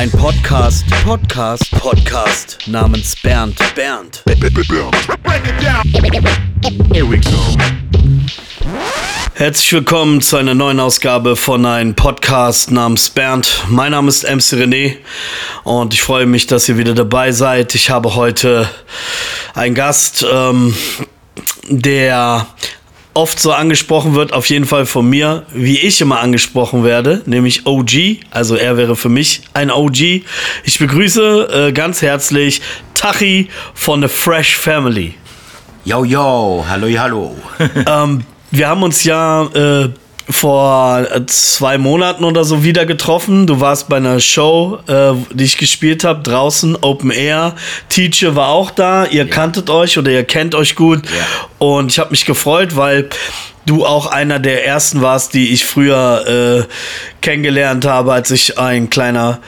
Ein Podcast, Podcast, Podcast namens Bernd, Bernd. Herzlich willkommen zu einer neuen Ausgabe von einem Podcast namens Bernd. Mein Name ist MC René und ich freue mich, dass ihr wieder dabei seid. Ich habe heute einen Gast, ähm, der oft so angesprochen wird, auf jeden Fall von mir, wie ich immer angesprochen werde, nämlich OG. Also er wäre für mich ein OG. Ich begrüße äh, ganz herzlich Tachi von The Fresh Family. Yo, yo, hallo, hallo. ähm, wir haben uns ja äh, vor zwei Monaten oder so wieder getroffen. Du warst bei einer Show, äh, die ich gespielt habe, draußen, Open Air. Teacher war auch da. Ihr ja. kanntet euch oder ihr kennt euch gut. Ja. Und ich habe mich gefreut, weil du auch einer der ersten warst, die ich früher äh, kennengelernt habe, als ich ein kleiner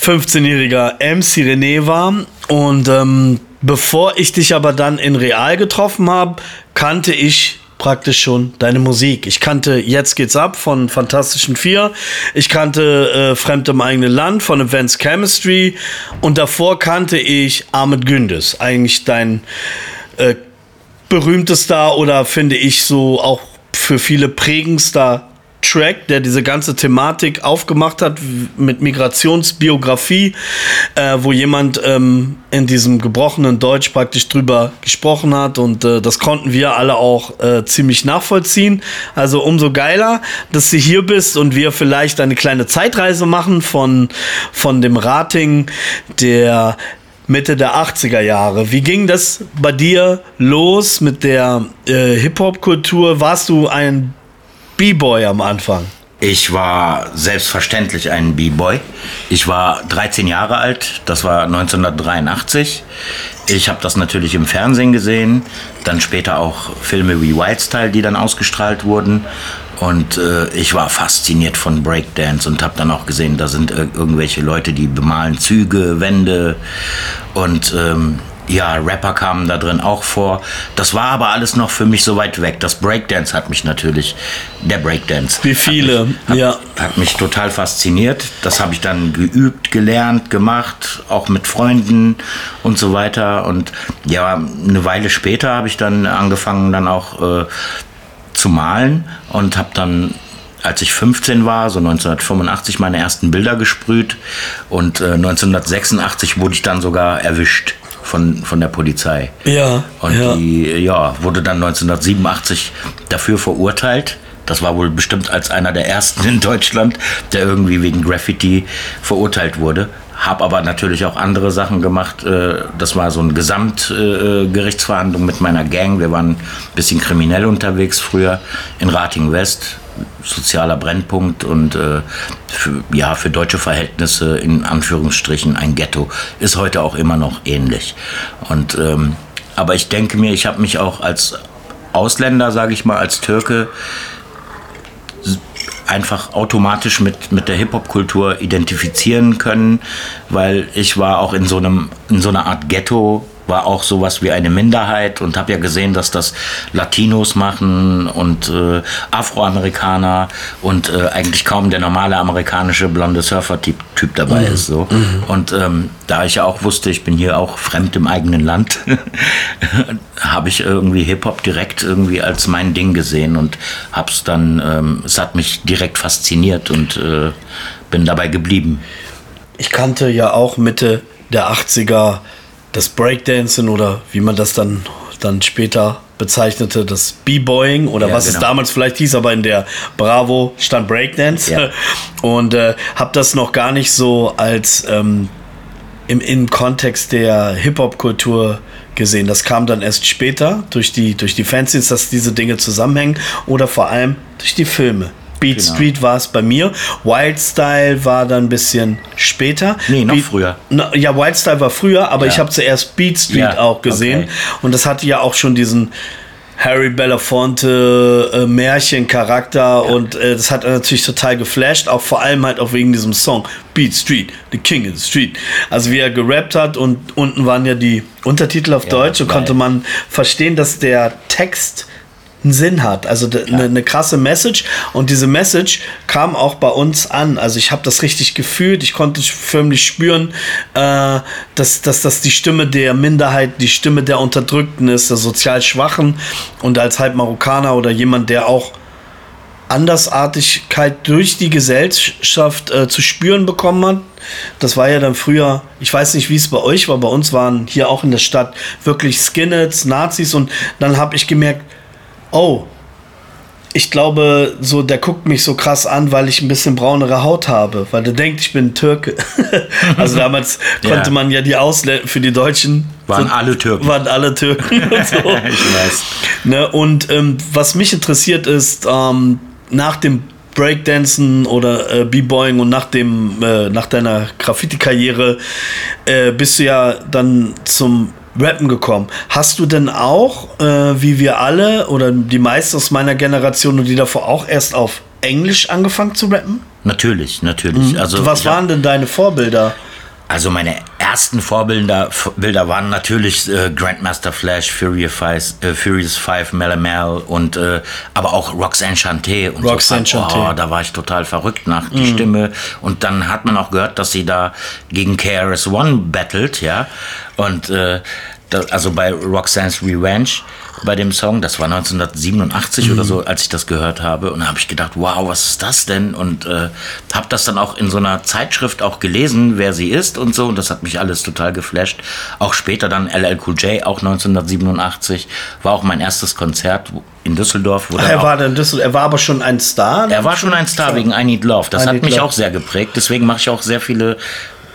15-jähriger MC René war. Und ähm, bevor ich dich aber dann in Real getroffen habe, kannte ich praktisch schon deine Musik. Ich kannte Jetzt geht's ab von Fantastischen Vier. Ich kannte äh, Fremd im eigenen Land von Advanced Chemistry. Und davor kannte ich Ahmed Gündes. Eigentlich dein äh, berühmtester oder finde ich so auch für viele prägendster Track, der diese ganze Thematik aufgemacht hat mit Migrationsbiografie, äh, wo jemand ähm, in diesem gebrochenen Deutsch praktisch drüber gesprochen hat und äh, das konnten wir alle auch äh, ziemlich nachvollziehen. Also umso geiler, dass du hier bist und wir vielleicht eine kleine Zeitreise machen von, von dem Rating der Mitte der 80er Jahre. Wie ging das bei dir los mit der äh, Hip-Hop-Kultur? Warst du ein B-Boy am Anfang? Ich war selbstverständlich ein B-Boy. Ich war 13 Jahre alt, das war 1983. Ich habe das natürlich im Fernsehen gesehen, dann später auch Filme wie Wild Style, die dann ausgestrahlt wurden. Und äh, ich war fasziniert von Breakdance und habe dann auch gesehen, da sind irgendwelche Leute, die bemalen Züge, Wände und ähm, ja, Rapper kamen da drin auch vor. Das war aber alles noch für mich so weit weg. Das Breakdance hat mich natürlich, der Breakdance. Wie viele, hat mich, hat, ja. Hat mich total fasziniert. Das habe ich dann geübt, gelernt, gemacht, auch mit Freunden und so weiter. Und ja, eine Weile später habe ich dann angefangen, dann auch äh, zu malen und habe dann als ich 15 war, so 1985, meine ersten Bilder gesprüht und äh, 1986 wurde ich dann sogar erwischt von, von der Polizei. Ja. Und ja. die ja, wurde dann 1987 dafür verurteilt. Das war wohl bestimmt als einer der ersten in Deutschland, der irgendwie wegen Graffiti verurteilt wurde. Hab aber natürlich auch andere Sachen gemacht. Äh, das war so eine Gesamtgerichtsverhandlung mit meiner Gang. Wir waren ein bisschen kriminell unterwegs früher in Rating West sozialer Brennpunkt und äh, für, ja, für deutsche Verhältnisse in Anführungsstrichen ein Ghetto. Ist heute auch immer noch ähnlich. Und, ähm, aber ich denke mir, ich habe mich auch als Ausländer, sage ich mal, als Türke, einfach automatisch mit, mit der Hip-Hop-Kultur identifizieren können, weil ich war auch in so, einem, in so einer Art Ghetto war auch sowas wie eine Minderheit und habe ja gesehen, dass das Latinos machen und äh, Afroamerikaner und äh, eigentlich kaum der normale amerikanische blonde Surfer-Typ typ dabei mhm. ist. So. Mhm. Und ähm, da ich ja auch wusste, ich bin hier auch fremd im eigenen Land, habe ich irgendwie Hip-Hop direkt irgendwie als mein Ding gesehen und habe es dann, ähm, es hat mich direkt fasziniert und äh, bin dabei geblieben. Ich kannte ja auch Mitte der 80er das Breakdancing oder wie man das dann, dann später bezeichnete, das B-Boying oder ja, was genau. es damals vielleicht hieß, aber in der Bravo stand Breakdance. Ja. Und äh, habe das noch gar nicht so als ähm, im, im Kontext der Hip-Hop-Kultur gesehen. Das kam dann erst später durch die, durch die Fanzines, dass diese Dinge zusammenhängen oder vor allem durch die Filme. Beat genau. Street war es bei mir. Wild Style war dann ein bisschen später. Nee, noch Beat, früher. Na, ja, Wild Style war früher, aber ja. ich habe zuerst Beat Street ja, auch gesehen. Okay. Und das hatte ja auch schon diesen Harry Belafonte äh, Märchencharakter ja. und äh, das hat natürlich total geflasht, auch vor allem halt auch wegen diesem Song Beat Street, The King in the Street. Also wie er gerappt hat und unten waren ja die Untertitel auf Deutsch und konnte man verstehen, dass der Text einen Sinn hat, also eine, eine krasse Message. Und diese Message kam auch bei uns an. Also ich habe das richtig gefühlt, ich konnte förmlich spüren, äh, dass, dass das die Stimme der Minderheit, die Stimme der Unterdrückten ist, der sozial Schwachen. Und als halb Marokkaner oder jemand, der auch Andersartigkeit durch die Gesellschaft äh, zu spüren bekommen hat. Das war ja dann früher, ich weiß nicht, wie es bei euch war, bei uns waren hier auch in der Stadt wirklich Skinheads, Nazis. Und dann habe ich gemerkt, oh, ich glaube, so der guckt mich so krass an, weil ich ein bisschen braunere Haut habe, weil der denkt, ich bin Türke. also damals ja. konnte man ja die Ausländer für die Deutschen waren so, alle Türken. Waren alle Türken. und so. ich weiß. Ne, und ähm, was mich interessiert ist, ähm, nach dem Breakdancen oder äh, B-Boying und nach dem äh, nach deiner Graffiti-Karriere äh, bist du ja dann zum Rappen gekommen. Hast du denn auch, äh, wie wir alle oder die meisten aus meiner Generation und die davor auch erst auf Englisch angefangen zu rappen? Natürlich, natürlich. Mhm. Also was waren denn deine Vorbilder? Also meine ersten Vorbilder Bilder waren natürlich äh, Grandmaster Flash, Furious Five, äh, Furious Five, Mel Mel und äh, aber auch Roxanne Chanté und Roxanne so. Chanté. Oh, da war ich total verrückt nach die mm. Stimme und dann hat man auch gehört, dass sie da gegen KRS One battelt, ja und äh, das, also bei Roxanne's Revenge bei dem Song. Das war 1987 mhm. oder so, als ich das gehört habe. Und da habe ich gedacht, wow, was ist das denn? Und äh, habe das dann auch in so einer Zeitschrift auch gelesen, wer sie ist und so. Und das hat mich alles total geflasht. Auch später dann LL Cool J, auch 1987, war auch mein erstes Konzert in Düsseldorf. Ach, er war in Düsseldorf, er war aber schon ein Star? Er war schon ein Star wegen I Need Love. Das I hat mich Love. auch sehr geprägt. Deswegen mache ich auch sehr viele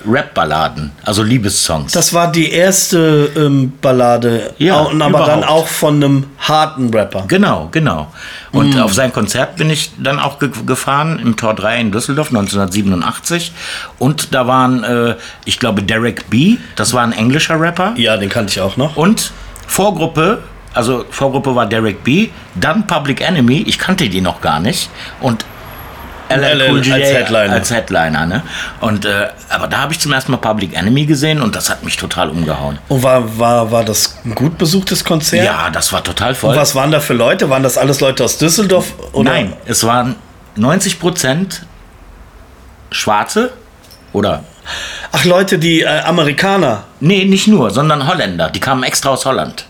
Rap-Balladen, also Liebessongs. Das war die erste ähm, Ballade, ja, aber überhaupt. dann auch von einem harten Rapper. Genau, genau. Und mm. auf sein Konzert bin ich dann auch ge gefahren im Tor 3 in Düsseldorf 1987. Und da waren, äh, ich glaube, Derek B., das war ein englischer Rapper. Ja, den kannte ich auch noch. Und Vorgruppe also Vorgruppe war Derek B, dann Public Enemy, ich kannte die noch gar nicht. Und LL Cool J als Headliner. Als Headliner ne? Und, äh, aber da habe ich zum ersten Mal Public Enemy gesehen und das hat mich total umgehauen. Und war, war, war das ein gut besuchtes Konzert? Ja, das war total voll. Und was waren da für Leute? Waren das alles Leute aus Düsseldorf? Oder? Nein, es waren 90 Prozent Schwarze oder Ach, Leute, die äh, Amerikaner? Nee, nicht nur, sondern Holländer. Die kamen extra aus Holland.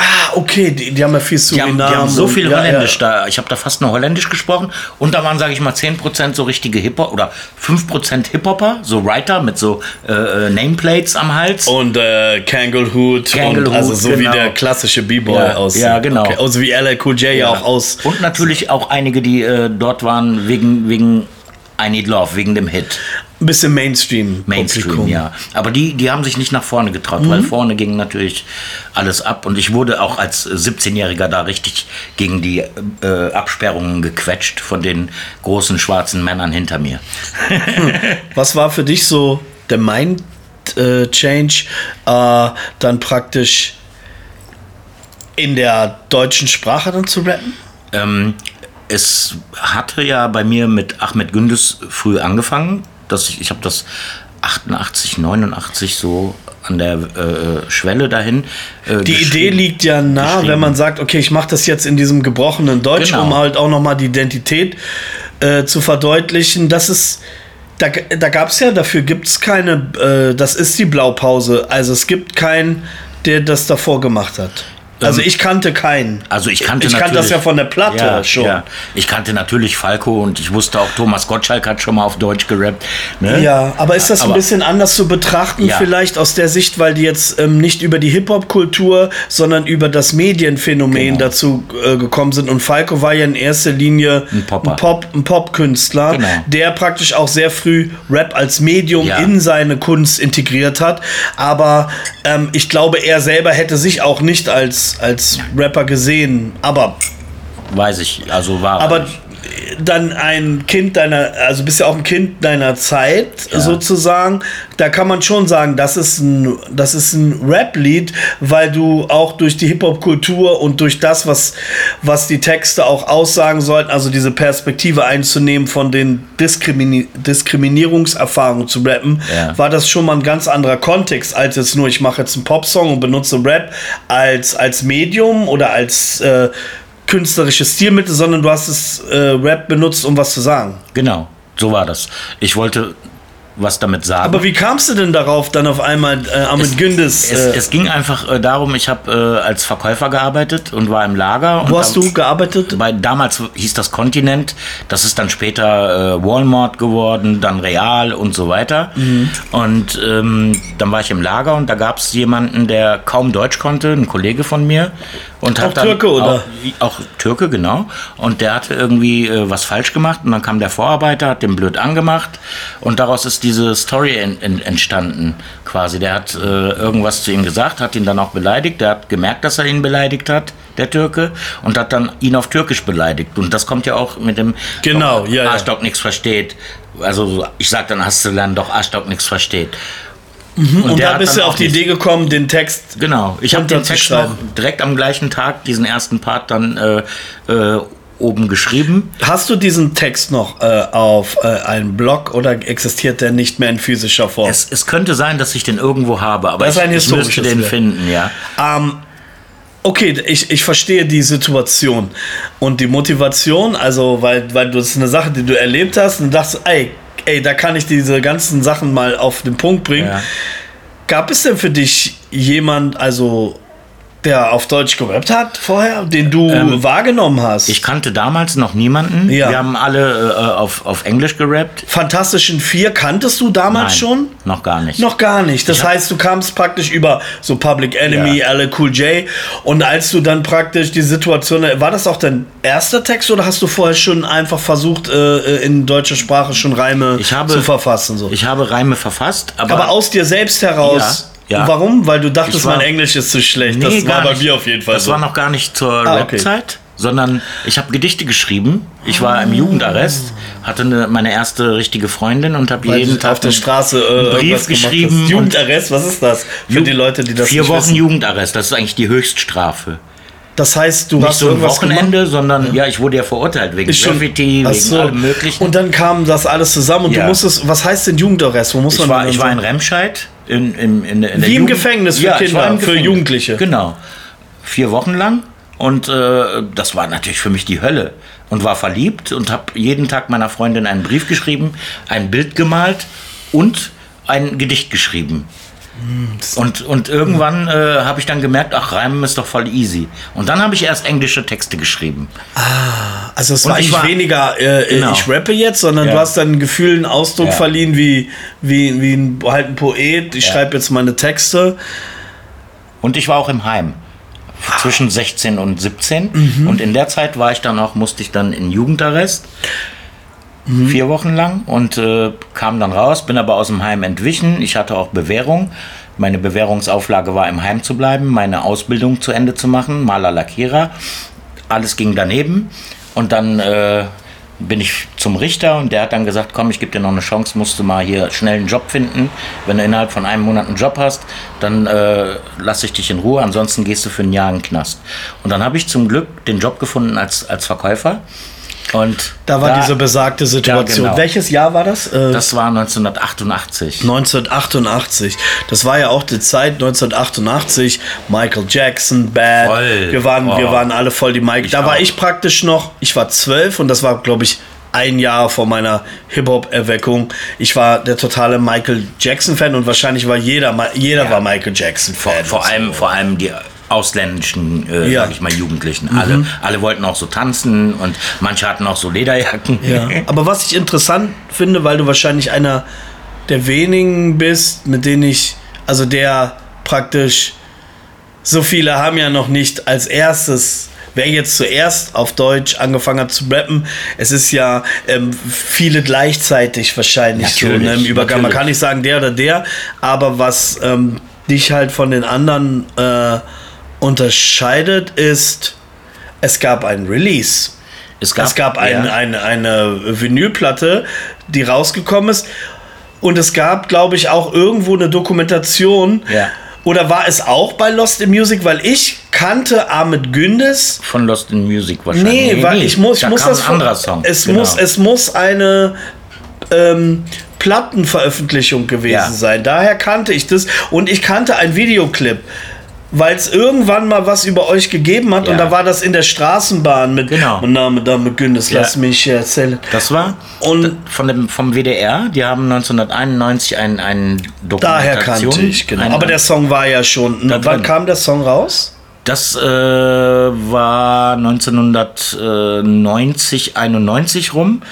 Ah, okay, die, die haben ja viel Suriname. Die haben, die haben so viel Holländisch ja, ja. da. Ich habe da fast nur Holländisch gesprochen. Und da waren, sage ich mal, 10% so richtige Hip-Hop oder 5% Hip-Hopper, so Writer mit so äh, äh, Nameplates am Hals. Und äh, Kanglehood. Kanglehood also so genau. wie der klassische B-Boy ja, aussieht. Ja, genau. Okay. Also wie LL Cool J ja auch aus. Und natürlich auch einige, die äh, dort waren wegen, wegen I Need Love, wegen dem Hit ein bisschen Mainstream. Mainstream, ja. Aber die, die haben sich nicht nach vorne getraut, mhm. weil vorne ging natürlich alles ab. Und ich wurde auch als 17-Jähriger da richtig gegen die äh, Absperrungen gequetscht von den großen schwarzen Männern hinter mir. Was war für dich so der Mind äh, Change, äh, dann praktisch in der deutschen Sprache dann zu rappen? Ähm, es hatte ja bei mir mit Ahmed Gündes früh angefangen dass ich, ich habe das 88, 89 so an der äh, Schwelle dahin. Äh, die Idee liegt ja nah, wenn man sagt, okay, ich mache das jetzt in diesem gebrochenen Deutsch, genau. um halt auch nochmal die Identität äh, zu verdeutlichen. Das ist, da, da gab es ja, dafür gibt es keine, äh, das ist die Blaupause. Also es gibt keinen, der das davor gemacht hat. Also ähm, ich kannte keinen. Also ich kannte Ich kannte das ja von der Platte ja, schon. Ja. Ich kannte natürlich Falco und ich wusste auch, Thomas Gottschalk hat schon mal auf Deutsch gerappt. Ne? Ja, aber ist das aber, ein bisschen anders zu betrachten, ja. vielleicht aus der Sicht, weil die jetzt ähm, nicht über die Hip-Hop-Kultur, sondern über das Medienphänomen genau. dazu äh, gekommen sind. Und Falco war ja in erster Linie ein, ein Pop, ein Pop-Künstler, genau. der praktisch auch sehr früh Rap als Medium in seine Kunst integriert hat. Aber ähm, ich glaube, er selber hätte sich auch nicht als als, Rapper gesehen, aber. Weiß ich, also war. Aber dann ein Kind deiner, also bist ja auch ein Kind deiner Zeit ja. sozusagen. Da kann man schon sagen, das ist ein, das ist ein Rap-Lied, weil du auch durch die Hip-Hop-Kultur und durch das, was, was die Texte auch aussagen sollten, also diese Perspektive einzunehmen von den Diskrimini Diskriminierungserfahrungen zu rappen, ja. war das schon mal ein ganz anderer Kontext, als jetzt nur, ich mache jetzt einen Popsong und benutze Rap als, als Medium oder als äh, künstlerische Stilmittel, sondern du hast es äh, Rap benutzt, um was zu sagen. Genau, so war das. Ich wollte was damit sagen. Aber wie kamst du denn darauf, dann auf einmal äh, Ahmed Gündes? Es, Äh, es ging einfach äh, darum, ich habe äh, als Verkäufer gearbeitet und war im Lager. wo hast du gearbeitet? Bei, damals hieß das Kontinent, das ist dann später äh, Walmart geworden, dann Real und so weiter. Mhm. Und ähm, dann war ich im Lager und da gab es jemanden, der kaum Deutsch konnte, ein Kollege von mir. Und Auch Türke, oder? Auch, auch Türke, genau. Und der hatte irgendwie äh, was falsch gemacht und dann kam der Vorarbeiter, hat den blöd angemacht und daraus ist diese Story en, en, entstanden quasi. Der hat äh, irgendwas zu ihm gesagt, hat ihn dann auch beleidigt. Der hat gemerkt, dass er ihn beleidigt hat, der Türke, und hat dann ihn auf Türkisch beleidigt. Und das kommt ja auch mit dem Genau, doch, ja, ja. Arschloch nichts versteht. Also ich sag dann, hast du dann doch Arschloch nichts versteht. Und der da bist du auf die Idee gekommen, den Text. Genau, ich habe den Text direkt am gleichen Tag, diesen ersten Part dann äh, äh, oben geschrieben. Hast du diesen Text noch äh, auf äh, einem Blog oder existiert der nicht mehr in physischer Form? Es, es könnte sein, dass ich den irgendwo habe, aber Das ich, ich müsste den finden, ja. Ähm, okay, ich, ich verstehe die Situation und die Motivation, also weil, weil du das ist eine Sache, die du erlebt hast und dachtest, ey, ey, da kann ich diese ganzen Sachen mal auf den Punkt bringen. Ja. Gab es denn für dich jemand, also der auf Deutsch gerappt hat vorher, den du wahrgenommen hast? Ich kannte damals noch niemanden. Ja. Wir haben alle äh, auf, auf Englisch gerappt. Fantastischen Vier kanntest du damals Nein, schon? Noch gar nicht. Noch gar nicht. Das Ich heißt, du kamst praktisch über so Public Enemy, Ja. LL Cool J. Und als du dann praktisch die Situation, war das auch dein erster Text oder hast du vorher schon einfach versucht, äh, in deutscher Sprache schon Reime Ich habe, zu verfassen? So? Ich habe Reime verfasst, aber, Aber aus dir selbst heraus. Ja, ja. Warum? Weil du dachtest, Ich war- mein Englisch ist zu schlecht. das war bei mir auf jeden Fall Das so. war noch gar nicht zur Ah, okay. Rap-Zeit, sondern ich habe Gedichte geschrieben. Ich war im Jugendarrest, hatte eine, meine erste richtige Freundin und habe jeden Tag auf der Straße äh, Brief gemacht geschrieben Jugendarrest, was ist das? Für Ju- die Leute, die das Vier nicht Wochen wissen. Jugendarrest, das ist eigentlich die Höchststrafe. Das heißt, du Nicht hast so ein Wochenende, sondern ja, ich wurde ja verurteilt wegen Ist schon- Graffiti, wegen so. allem möglichen. Und dann kam das alles zusammen und Ja. du musstest, was heißt denn Jugendarrest? Wo muss ich man war, ich war in? Remscheid, in, in, in, in Wie im Jugend- Gefängnis für ja, Kinder, für. Jugendliche. Genau. Vier Wochen lang. Und äh, das war natürlich für mich die Hölle. Und war verliebt und habe jeden Tag meiner Freundin einen Brief geschrieben, ein Bild gemalt und ein Gedicht geschrieben. Und, und irgendwann äh, habe ich dann gemerkt, ach, Reimen ist doch voll easy. Und dann habe ich erst englische Texte geschrieben. Also es Und war ich nicht war- weniger, äh, Genau. ich rappe jetzt, sondern Ja. du hast dann ein Gefühl, einen Ausdruck Ja. verliehen wie, wie, wie ein, halt ein Poet. Ich Ja. schreibe jetzt meine Texte. Und ich war auch im Heim. Zwischen 16 und 17. Mhm. Und in der Zeit war ich dann auch, musste ich dann in Jugendarrest. Mhm. Vier Wochen lang und äh, kam dann raus, bin aber aus dem Heim entwichen. Ich hatte auch Bewährung. Meine Bewährungsauflage war, im Heim zu bleiben, meine Ausbildung zu Ende zu machen, Maler Lackierer. Alles ging daneben. Und dann äh, bin ich zum Richter und der hat dann gesagt, komm, ich gebe dir noch eine Chance, musst du mal hier schnell einen Job finden. Wenn du innerhalb von einem Monat einen Job hast, dann äh, lasse ich dich in Ruhe, ansonsten gehst du für ein Jahr in den Knast. Und dann habe ich zum Glück den Job gefunden als, als Verkäufer. Und Da war diese besagte Situation. genau. Welches Jahr war das? Äh, das war 1988. 1988. Das war ja auch die Zeit 1988. Michael Jackson, Bad. Voll. Wir waren, wir Oh. waren alle voll die Michael. Ich Da war auch. ich praktisch noch. Ich war zwölf und das war, glaube ich, ein Jahr vor meiner Hip-Hop-Erweckung. Ich war der totale Michael Jackson-Fan und wahrscheinlich war jeder, jeder Ja. war Michael Jackson-Fan. Vor allem, vor allem die ausländischen, äh, Ja. sag ich mal, Jugendlichen. Alle, alle wollten auch so tanzen und manche hatten auch so Lederjacken. Ja. Aber was ich interessant finde, weil du wahrscheinlich einer der wenigen bist, mit denen ich, also der praktisch, so viele haben ja noch nicht als erstes, wer jetzt zuerst auf Deutsch angefangen hat zu rappen, es ist ja ähm, viele gleichzeitig wahrscheinlich so Natürlich, ne, im Übergang. Man kann nicht sagen der oder der, aber was ähm, dich halt von den anderen äh, unterscheidet, ist, es gab ein Release. Es gab, Es gab ein, ja, eine, eine Vinylplatte, die rausgekommen ist. Und es gab, glaube ich, auch irgendwo eine Dokumentation. Ja. Oder war es auch bei Lost in Music? Weil ich kannte Ahmed Gündes. von Lost in Music wahrscheinlich. Nee, weil ich muss, ich da muss das ein von- anderer Song. Es, Genau. muss, es muss eine ähm, Plattenveröffentlichung gewesen Ja. sein. Daher kannte ich das. Und ich kannte einen Videoclip. Weil es irgendwann mal was über euch gegeben hat Ja. und da war das in der Straßenbahn mit Genau. Mein Name Dame Gündes, Ja. lass mich erzählen. Das war Und- von dem, vom WDR. Die haben 1991 ein, ein Daher Dokumentation. kannte ich, genau. Aber der Song war ja schon. Wann drin. kam der Song raus? Das äh, war 1990, 91 rum.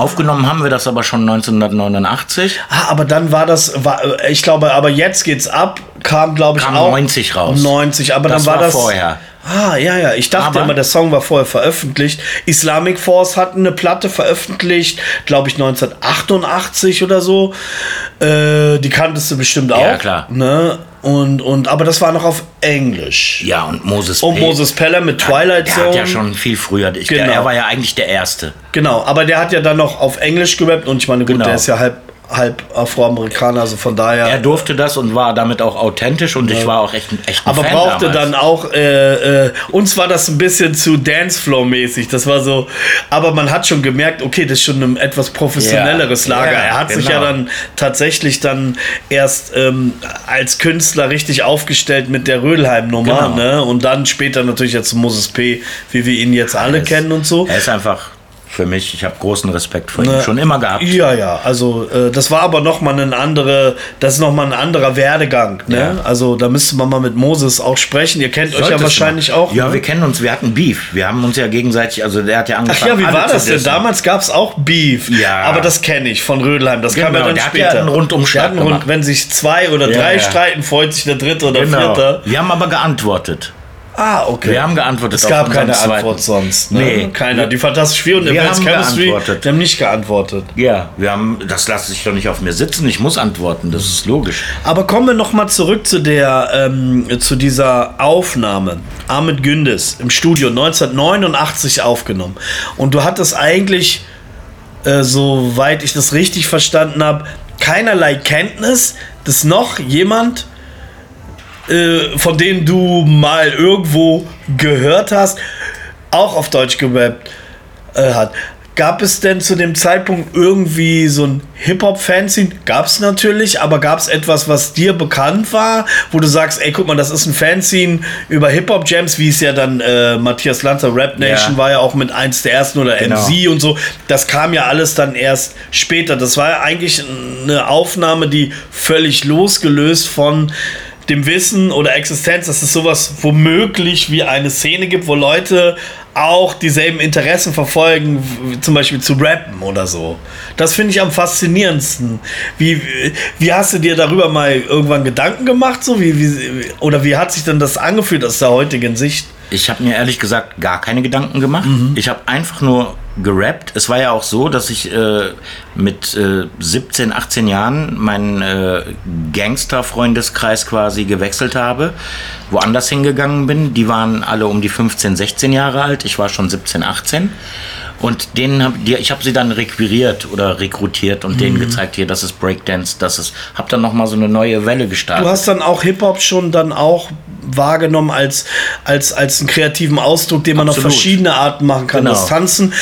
Aufgenommen haben wir das aber schon 1989. Ah, aber dann war das, war, äh, ich glaube, aber jetzt geht's ab, kam glaube ich Kam auch. 90 raus. 90, aber Das dann war, war das. vorher. Ah, ja, ja. Ich dachte Aber- immer, der Song war vorher veröffentlicht. Islamic Force hat eine Platte veröffentlicht, glaube ich 1988 oder so. Äh, die kanntest du bestimmt auch. Ja, klar. Ne? Und, und, aber das war noch auf Englisch. Ja, und Moses Und P. Moses Peller mit Twilight der Zone. hat ja schon viel früher. Ich, Genau. der, er war ja eigentlich der Erste. Genau, aber der hat ja dann noch auf Englisch gerappt und ich meine, gut, Genau. der ist ja halb, halb Afroamerikaner, also von daher. Er durfte das und war damit auch authentisch und ich war auch echt, ein- echt aber Fan brauchte damals. dann auch, äh, äh, uns war das ein bisschen zu Dancefloor-mäßig. Das war so, aber man hat schon gemerkt, okay, das ist schon ein etwas professionelleres Ja, Lager. ja, er hat sich ja genau. dann tatsächlich dann erst ähm, als Künstler richtig aufgestellt mit der Rödelheim-Nummer, Genau. ne? Und dann später natürlich jetzt Moses P., wie wir ihn jetzt alle kennen und so. Er ist einfach für mich, ich habe großen Respekt vor ihm schon immer gehabt. Ja, ja, also äh, das war aber noch mal ein andere, das ist noch mal ein anderer Werdegang, ne? Ja. Also da müsste man mal mit Moses auch sprechen. Ihr kennt euch ja Solltest wahrscheinlich du. auch. Ja, ne? wir kennen uns, wir hatten Beef. Wir haben uns ja gegenseitig, also der hat ja Ach angefangen. ja, wie war das denn? Damals gab es auch Beef. Ja. Aber das kenne ich von Rödelheim. Das kam ja Genau, dann der hat später. ja einen Rundumschlag hat einen Rund, wenn sich zwei oder Ja, drei streiten, freut sich der dritte oder Genau. vierte. Wir haben aber geantwortet. Ah, okay. Wir haben geantwortet Es gab keine zweiten. Antwort sonst. Ne? Nee. Keiner. Die Fantastic Vier und Wir Advanced haben Chemistry, geantwortet. die haben nicht geantwortet. Ja, wir haben, das lasse ich doch nicht auf mir sitzen. Ich muss antworten, das ist logisch. Aber kommen wir noch mal zurück zu der ähm, zu dieser Aufnahme. Ahmed Gündes im Studio 1989 aufgenommen. Und du hattest eigentlich, äh, soweit ich das richtig verstanden habe, keinerlei Kenntnis, dass noch jemand äh, von dem du mal irgendwo gehört hast, auch auf Deutsch gerappt äh, hat. Gab es denn zu dem Zeitpunkt irgendwie so ein Hip-Hop-Fanzine? Gab es natürlich, aber gab es etwas, was dir bekannt war, wo du sagst, ey, guck mal, das ist ein Fanzine über Hip-Hop-Jams, wie es ja dann äh, Matthias Lanzer Rap Nation Ja. war ja auch mit eins der ersten oder Genau. MC und so. Das kam ja alles dann erst später. Das war ja eigentlich eine Aufnahme, die völlig losgelöst von dem Wissen oder Existenz, dass es sowas womöglich wie eine Szene gibt, wo Leute auch dieselben Interessen verfolgen, zum Beispiel zu rappen oder so. Das finde ich am faszinierendsten. Wie, wie hast du dir darüber mal irgendwann Gedanken gemacht? So? Wie, wie, oder wie hat sich denn das angefühlt aus der heutigen Sicht? Ich habe mir ehrlich gesagt gar keine Gedanken gemacht. Ich habe einfach nur gerappt. Es war ja auch so, dass ich äh, mit äh, 17, 18 Jahren meinen äh, Gangster-Freundeskreis quasi gewechselt habe, woanders hingegangen bin. Die waren alle um die 15, 16 Jahre alt. Ich war schon 17, 18. Und denen hab, die, ich habe sie dann requiriert oder rekrutiert und denen gezeigt, hier, das ist Breakdance, das ist, habe dann nochmal so eine neue Welle gestartet. Du hast dann auch Hip-Hop schon dann auch wahrgenommen als, als, als einen kreativen Ausdruck, den man auf Absolut. verschiedene Arten machen kann. Genau. Das Tanzen.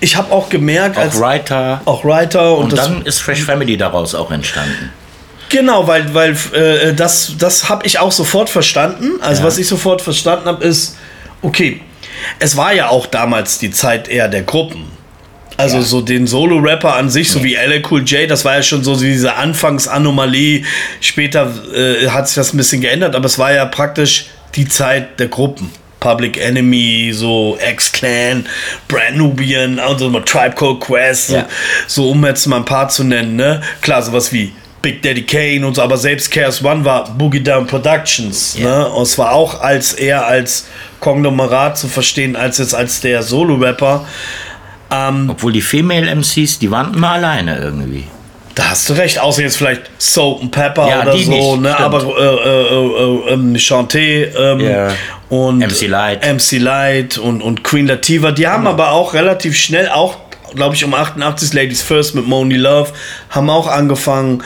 Ich habe auch gemerkt, auch als Writer. auch Writer und, Und dann ist Fresh Family daraus auch entstanden. Genau, weil, weil äh, das, das habe ich auch sofort verstanden. Also Ja. was ich sofort verstanden habe, ist, okay, es war ja auch damals die Zeit eher der Gruppen. Also Ja. so den Solo-Rapper an sich, so wie LL Cool J, das war ja schon so diese Anfangsanomalie. Später äh, hat sich das ein bisschen geändert, aber es war ja praktisch die Zeit der Gruppen. Public Enemy, so X-Clan, Brand Nubian, also mal Tribe Called Quest, Ja. so, um jetzt mal ein paar zu nennen, ne? Klar, sowas wie Big Daddy Kane und so, aber selbst Chaos One war Boogie Down Productions, Ja. ne? Und es war auch als eher als Konglomerat zu verstehen, als jetzt als der Solo-Rapper. Obwohl die Female MCs, die waren immer alleine irgendwie. Da hast du recht, außer jetzt vielleicht Soap and Pepper Ja, oder die so, nicht, ne? stimmt. Aber äh, äh, äh, ähm, Shanté ähm, Ja. und MC Light. MC Light und, und Queen Latifah, die haben aber auch relativ schnell, auch glaube ich um 88 Ladies First mit Moni Love, haben auch angefangen,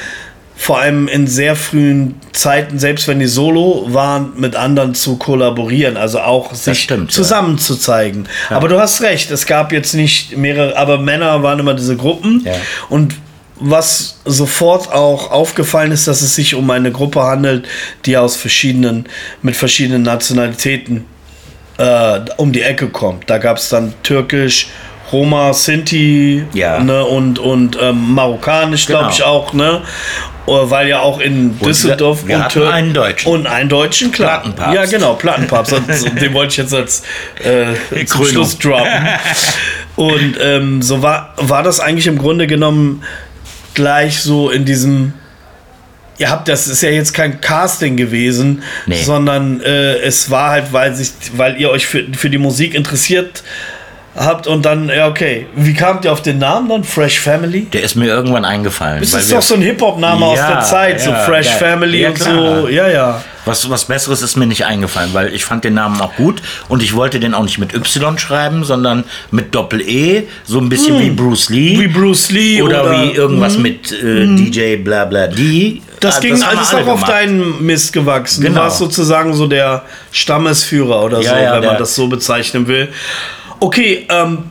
vor allem in sehr frühen Zeiten, selbst wenn die solo waren, mit anderen zu kollaborieren, also auch sich stimmt, ja. zusammen zu zeigen. Aber du hast recht, es gab jetzt nicht mehrere, aber Männer waren immer diese Gruppen Ja. und was sofort auch aufgefallen ist, dass es sich um eine Gruppe handelt, die aus verschiedenen, mit verschiedenen Nationalitäten äh, um die Ecke kommt. Da gab es dann Türkisch, Roma, Sinti Ja. ne, und, und ähm, Marokkanisch, glaube Genau. ich auch, ne? Äh, Weil ja auch in Düsseldorf wir und hatten Tür- einen Deutschen. Und einen Deutschen, klar. Plattenpapst. Ja, genau, Plattenpapst. Und Den wollte ich jetzt als äh. Schluss droppen. Und ähm, so war, war das eigentlich im Grunde genommen gleich so in diesem. Ihr habt, das ist ja jetzt kein Casting gewesen, Nee. sondern äh, es war halt, weil sich, weil ihr euch für, für die Musik interessiert habt und dann, ja, okay. Wie kamt ihr auf den Namen dann? Fresh Family? Der ist mir irgendwann eingefallen. Das ist doch so ein Hip-Hop-Name aus Ja, der Zeit, so ja, Fresh geil. Family Ja, und klar. so. Ja, ja. Was, was Besseres ist mir nicht eingefallen, weil ich fand den Namen auch gut und ich wollte den auch nicht mit Y schreiben, sondern mit Doppel-E, so ein bisschen wie Bruce Lee. Hm. Wie Bruce Lee oder, oder, wie irgendwas mit äh, DJ bla bla D. Das ging also wir ist alle auch auf deinen Mist gewachsen. Du Genau. warst sozusagen so der Stammesführer oder Ja, so, ja, wenn man das so bezeichnen will. Okay, ähm,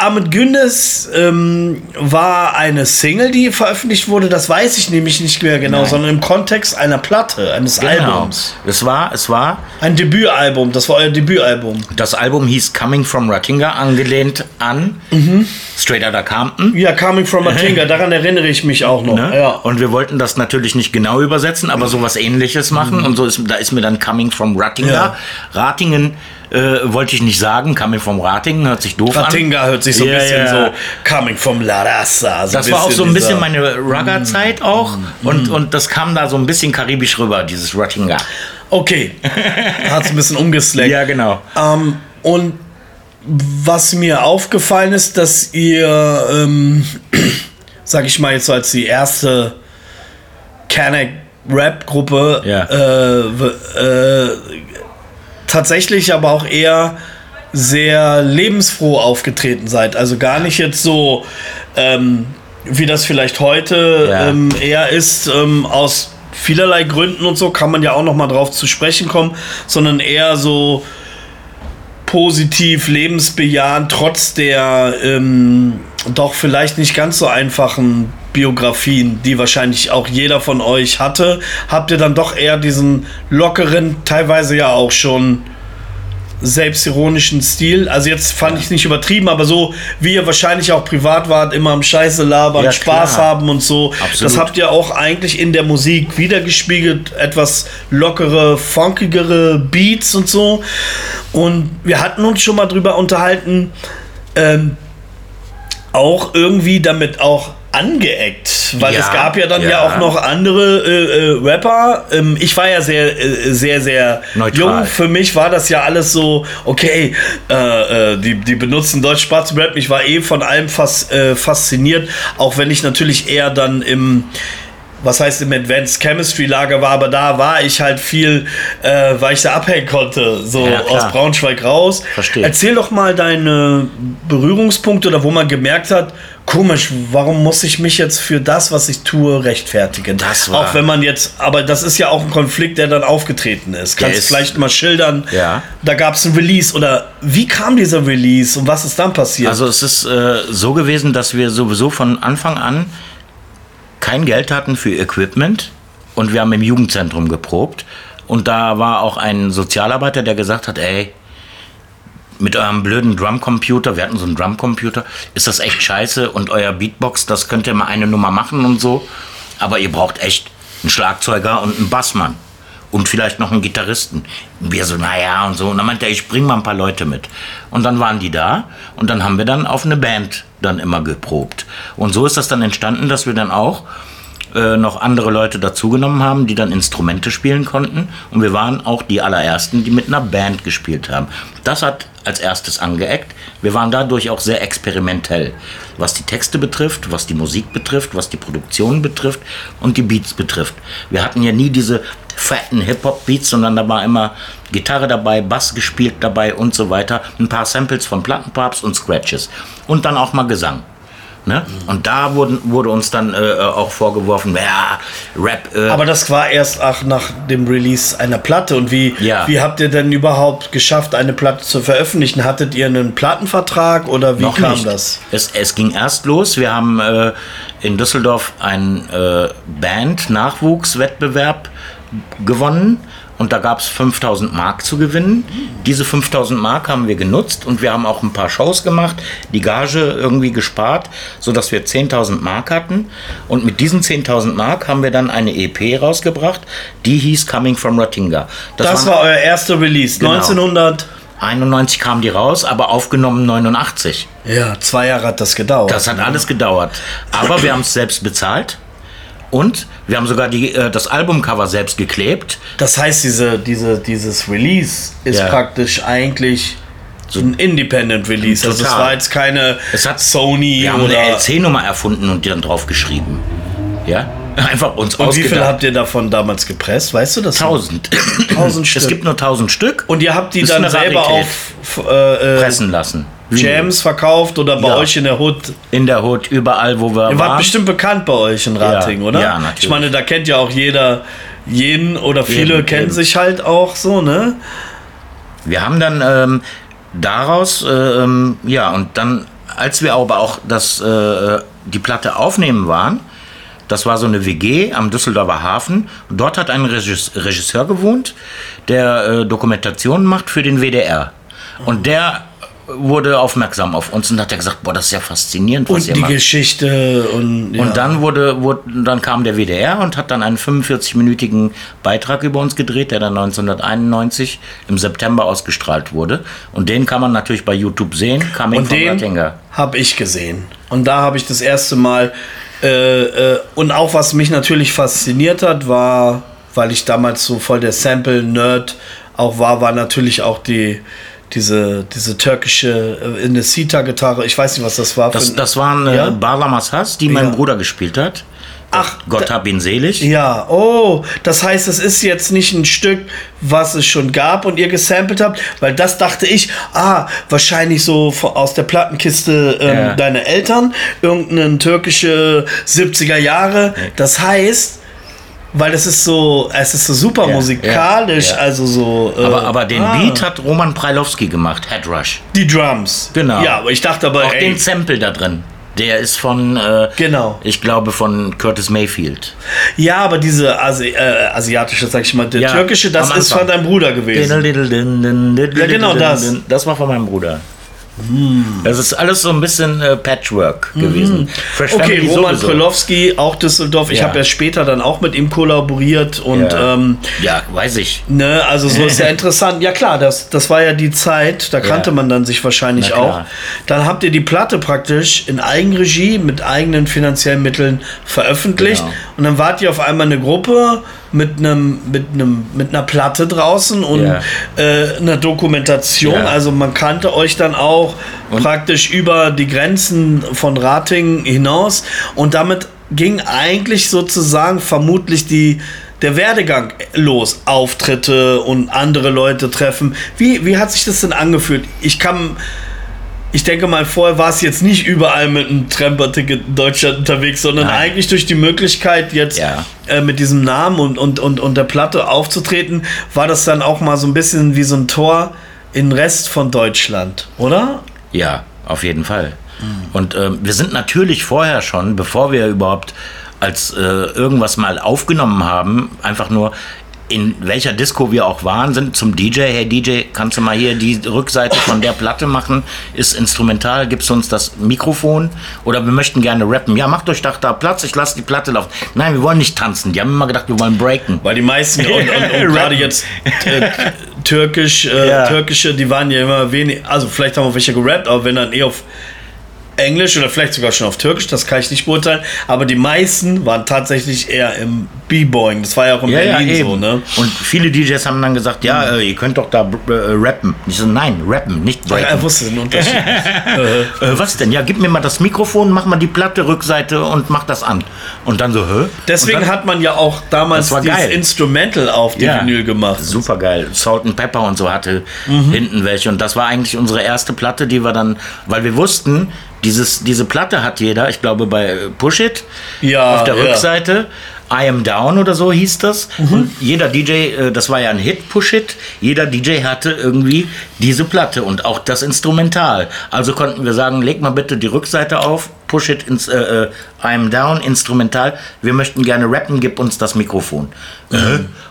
Ahmed Gündes ähm, war eine Single, die veröffentlicht wurde. Das weiß ich nämlich nicht mehr genau, Nein. sondern im Kontext einer Platte, eines Genau. Albums. Es war, es war, Ein Debütalbum, das war euer Debütalbum. das Album hieß Coming from Ratinga, angelehnt an Straight Outta Compton. Ja, Coming from Matinga, daran erinnere ich mich auch noch. Ne? Ja. Und wir wollten das natürlich nicht genau übersetzen, aber sowas ähnliches machen. Und so ist, da ist mir dann Coming from Ratinga. Mhm. Ja. Ratingen äh, wollte ich nicht sagen, Coming from Ratingen hört sich doof an. Ratinga hört sich so ein Ja, bisschen ja. so Coming from La Raza. So Das war auch so ein bisschen meine Rugger-Zeit auch. Mhm. Und, und das kam da so ein bisschen karibisch rüber, dieses Ratinga. Okay. Hat es ein bisschen umgeslackt. genau. Ähm, und was mir aufgefallen ist, dass ihr, ähm, sag ich mal jetzt so als die erste Canek Rap-Gruppe, Ja. äh, äh, tatsächlich aber auch eher sehr lebensfroh aufgetreten seid. Also gar nicht jetzt so, ähm, wie das vielleicht heute Ja. ähm, eher ist, ähm, aus vielerlei Gründen und so, kann man ja auch noch mal drauf zu sprechen kommen, sondern eher so positiv, lebensbejahend, trotz der ähm, doch vielleicht nicht ganz so einfachen Biografien, die wahrscheinlich auch jeder von euch hatte, habt ihr dann doch eher diesen lockeren, teilweise ja auch schon selbstironischen Stil. Also jetzt fand ich nicht übertrieben, aber so wie ihr wahrscheinlich auch privat wart, immer am Scheiße labern, Ja, Spaß klar. haben und so. Absolut. Das habt ihr auch eigentlich in der Musik wiedergespiegelt. Etwas lockere, funkigere Beats und so. Und wir hatten uns schon mal drüber unterhalten, ähm, auch irgendwie damit auch angeeckt, weil Ja, es gab ja dann ja, ja. auch noch andere äh, äh, Rapper. Ähm, ich war ja sehr, äh, sehr, sehr Neutral. jung. Für mich war das ja alles so, okay, äh, äh, die, die benutzen deutsch-schwarzen Rap. Ich war eh von allem fas äh, fasziniert, auch wenn ich natürlich eher dann im was heißt im Advanced Chemistry Lager war, aber da war ich halt viel, äh, weil ich da abhängen konnte, so Ja, aus Braunschweig raus. Verstehe. Erzähl doch mal deine Berührungspunkte oder wo man gemerkt hat, komisch, warum muss ich mich jetzt für das, was ich tue, rechtfertigen? Das war- auch wenn man jetzt, aber das ist ja auch ein Konflikt, der dann aufgetreten ist. Kannst du ist- vielleicht mal schildern? Ja. Da gab es ein Release oder wie kam dieser Release und was ist dann passiert? Also es ist äh, so gewesen, dass wir sowieso von Anfang an kein Geld hatten für Equipment und wir haben im Jugendzentrum geprobt und da war auch ein Sozialarbeiter, der gesagt hat, ey, mit eurem blöden Drumcomputer, wir hatten so einen Drumcomputer, ist das echt scheiße und euer Beatbox, das könnt ihr mal eine Nummer machen und so, aber ihr braucht echt einen Schlagzeuger und einen Bassmann und vielleicht noch einen Gitarristen. Und wir so, naja und so. Und dann meinte er, ich bring mal ein paar Leute mit. Und dann waren die da und dann haben wir dann auf eine Band dann immer geprobt. Und so ist das dann entstanden, dass wir dann auch äh, noch andere Leute dazugenommen haben, die dann Instrumente spielen konnten. Und wir waren auch die allerersten, die mit einer Band gespielt haben. Das hat als erstes angeeckt. Wir waren dadurch auch sehr experimentell, was die Texte betrifft, was die Musik betrifft, was die Produktion betrifft und die Beats betrifft. Wir hatten ja nie diese fetten Hip-Hop-Beats, sondern da war immer Gitarre dabei, Bass gespielt dabei und so weiter. Ein paar Samples von Plattenpapst und Scratches. Und dann auch mal Gesang. Ne? Und da wurden, wurde uns dann äh, auch vorgeworfen, ja, Rap. Äh, Aber das war erst auch nach dem Release einer Platte. Und wie, Ja. wie habt ihr denn überhaupt geschafft, eine Platte zu veröffentlichen? Hattet ihr einen Plattenvertrag oder wie noch kam nicht. das? Es, es ging erst los. Wir haben äh, in Düsseldorf einen äh, Band-Nachwuchswettbewerb gewonnen. Und da gab es 5000 Mark zu gewinnen. Diese 5000 Mark haben wir genutzt und wir haben auch ein paar Shows gemacht, die Gage irgendwie gespart, sodass wir 10.000 Mark hatten. Und mit diesen 10.000 Mark haben wir dann eine EP rausgebracht, die hieß Coming from Rottinga. Das, waren- war euer erster Release. Genau. 1900. 91 kam die raus, aber aufgenommen 89. Ja, zwei Jahre hat das gedauert. Das hat alles gedauert. Aber wir haben es selbst bezahlt. Und wir haben sogar die, äh, das Albumcover selbst geklebt. Das heißt, diese, diese, dieses Release ist Ja. praktisch eigentlich ein Independent Release. Also es Total. war jetzt keine Es hat Sony Wir haben eine oder. LC-Nummer erfunden und die dann drauf geschrieben. Ja? Einfach uns Und wie viel ausgedacht. habt ihr davon damals gepresst? Weißt du das? Tausend. Tausend Stück. Es gibt nur tausend Stück. Und ihr habt die Ist dann eine selber auf äh, äh, pressen lassen. Jams verkauft oder bei Ja. euch in der Hood? In der Hut, überall, wo wir Ihr wart waren. bestimmt bekannt bei euch in Rating, Ja, oder? ja, natürlich. Ich meine, da kennt ja auch jeder jeden oder viele Eben, kennen eben. sich halt auch so, ne? Wir haben dann ähm, daraus, äh, ähm, ja, und dann, als wir aber auch das, äh, die Platte aufnehmen waren, das war so eine WG am Düsseldorfer Hafen. Und dort hat ein Regis- Regisseur gewohnt, der äh, Dokumentationen macht für den WDR. Und der wurde aufmerksam auf uns und hat ja gesagt, boah, das ist ja faszinierend, was Und ihr die macht. Geschichte und ja. Und dann wurde, wurde, dann kam der WDR und hat dann einen 45-minütigen Beitrag über uns gedreht, der dann 1991 im September ausgestrahlt wurde. Und den kann man natürlich bei YouTube sehen. Coming Und den habe ich gesehen. Und da habe ich das erste Mal. Äh, äh, und auch was mich natürlich fasziniert hat, war, weil ich damals so voll der Sample-Nerd auch war, war natürlich auch die. Diese, diese türkische äh, in der Sita-Gitarre, ich weiß nicht, was das war. Das, das waren äh, Ja? Barlamas Hass, die mein Ja. Bruder gespielt hat. Ach, Gott hab ihn selig. Ja, oh, das heißt, es ist jetzt nicht ein Stück, was es schon gab und ihr gesampelt habt, weil das dachte ich, ah, wahrscheinlich so aus der Plattenkiste ähm, Ja. deiner Eltern, irgendeine türkische 70er Jahre. Das heißt, weil es ist so, es ist so super Ja, musikalisch, ja, ja. also so. äh, Aber, aber den ah, Beat hat Roman Preilowski gemacht, Headrush. Die Drums. Genau. Ja, aber ich dachte aber, Auch ey, den Sample da drin. Der ist von, äh, Genau. ich glaube, von Curtis Mayfield. ja, aber diese Asi äh, asiatische, sag ich mal, der türkische, das ist von deinem Bruder gewesen. Ja, genau das. Das war von meinem Bruder. Das ist alles so ein bisschen äh, Patchwork gewesen. Fresh Okay, Family Roman sowieso. Prolowski, auch Düsseldorf. Ich Ja. habe ja später dann auch mit ihm kollaboriert und Ja. ähm, Ja, weiß ich. ne, also so ist ja interessant. Ja klar, das, das war ja die Zeit, da kannte man dann sich wahrscheinlich auch. Dann habt ihr die Platte praktisch in Eigenregie mit eigenen finanziellen Mitteln veröffentlicht Genau. und dann wart ihr auf einmal eine Gruppe mit einem mit einem mit einer Platte draußen und Ja. äh, einer Dokumentation. Ja. Also man kannte euch dann auch praktisch über die Grenzen von Rating hinaus und damit ging eigentlich sozusagen vermutlich die der Werdegang los, Auftritte und andere Leute treffen. Wie, wie hat sich das denn angefühlt? Ich kann, ich denke mal, vorher war es jetzt nicht überall mit einem Tramper-Ticket in Deutschland unterwegs, sondern Nein. eigentlich durch die Möglichkeit, jetzt Ja. äh, mit diesem Namen und, und, und, und der Platte aufzutreten, war das dann auch mal so ein bisschen wie so ein Tor in Rest von Deutschland, oder? Ja, auf jeden Fall. Und ähm, wir sind natürlich vorher schon, bevor wir überhaupt als äh, irgendwas mal aufgenommen haben, einfach nur in welcher Disco wir auch waren, sind zum DJ, hey DJ, kannst du mal hier die Rückseite von der Platte machen? Ist instrumental, gibst du uns das Mikrofon? Oder wir möchten gerne rappen. Ja, macht euch doch da Platz, ich lasse die Platte laufen. Nein, wir wollen nicht tanzen. Die haben immer gedacht, wir wollen breaken. Weil die meisten und, und, und gerade jetzt äh, türkisch, äh, Ja. türkische, die waren ja immer wenig, also vielleicht haben auch welche gerappt, aber wenn dann eher auf Englisch oder vielleicht sogar schon auf Türkisch, das kann ich nicht beurteilen, aber die meisten waren tatsächlich eher im B-Boying. Das war ja auch in Berlin so, ne? Und viele DJs haben dann gesagt, ja, äh, ihr könnt doch da äh, rappen. Ich so, nein, rappen, nicht breaken. Er wusste den Unterschied. nicht. Äh, was denn? Ja, gib mir mal das Mikrofon, mach mal die Platte Rückseite und mach das an. Und dann so, hä? Deswegen dann, hat man ja auch damals dieses geil. Instrumental auf die Ja. Vinyl gemacht. Super geil. Salt and Pepper und so hatte Mhm. hinten welche. Und das war eigentlich unsere erste Platte, die wir dann, weil wir wussten, Dieses, diese Platte hat jeder, ich glaube bei Push It, Ja, auf der ja. Rückseite. I Am Down oder so hieß das. Und jeder DJ, äh, das war ja ein Hit, Push It, jeder DJ hatte irgendwie diese Platte und auch das Instrumental. Also konnten wir sagen, leg mal bitte die Rückseite auf, Push It, ins, äh, äh, I Am Down, Instrumental. Wir möchten gerne rappen, gib uns das Mikrofon. Äh.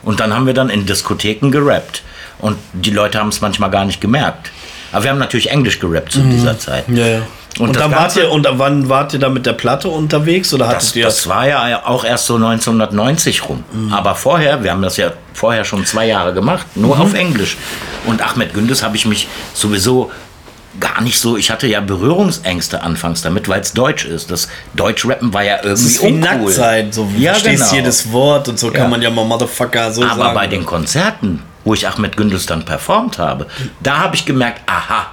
Und dann haben wir dann in Diskotheken gerappt. Und die Leute haben es manchmal gar nicht gemerkt. Aber wir haben natürlich Englisch gerappt zu dieser Zeit. Ja, ja. Und, das dann wart ihr, und wann wart ihr da mit der Platte unterwegs oder hattet Das, ihr das war ja auch erst so 1990 rum. Mhm. Aber vorher, wir haben das ja vorher schon zwei Jahre gemacht, nur Mhm. auf Englisch. Und Ahmed Gündes habe ich mich sowieso gar nicht so, ich hatte ja Berührungsängste anfangs damit, weil es Deutsch ist. Das Deutschrappen war ja irgendwie Das ist wie uncool. nackt sein, so ja, verstehst genau. jedes Wort und so Ja. kann man ja mal Motherfucker so Aber sagen. bei den Konzerten, wo ich Ahmed Gündes dann performt habe, da habe ich gemerkt, aha,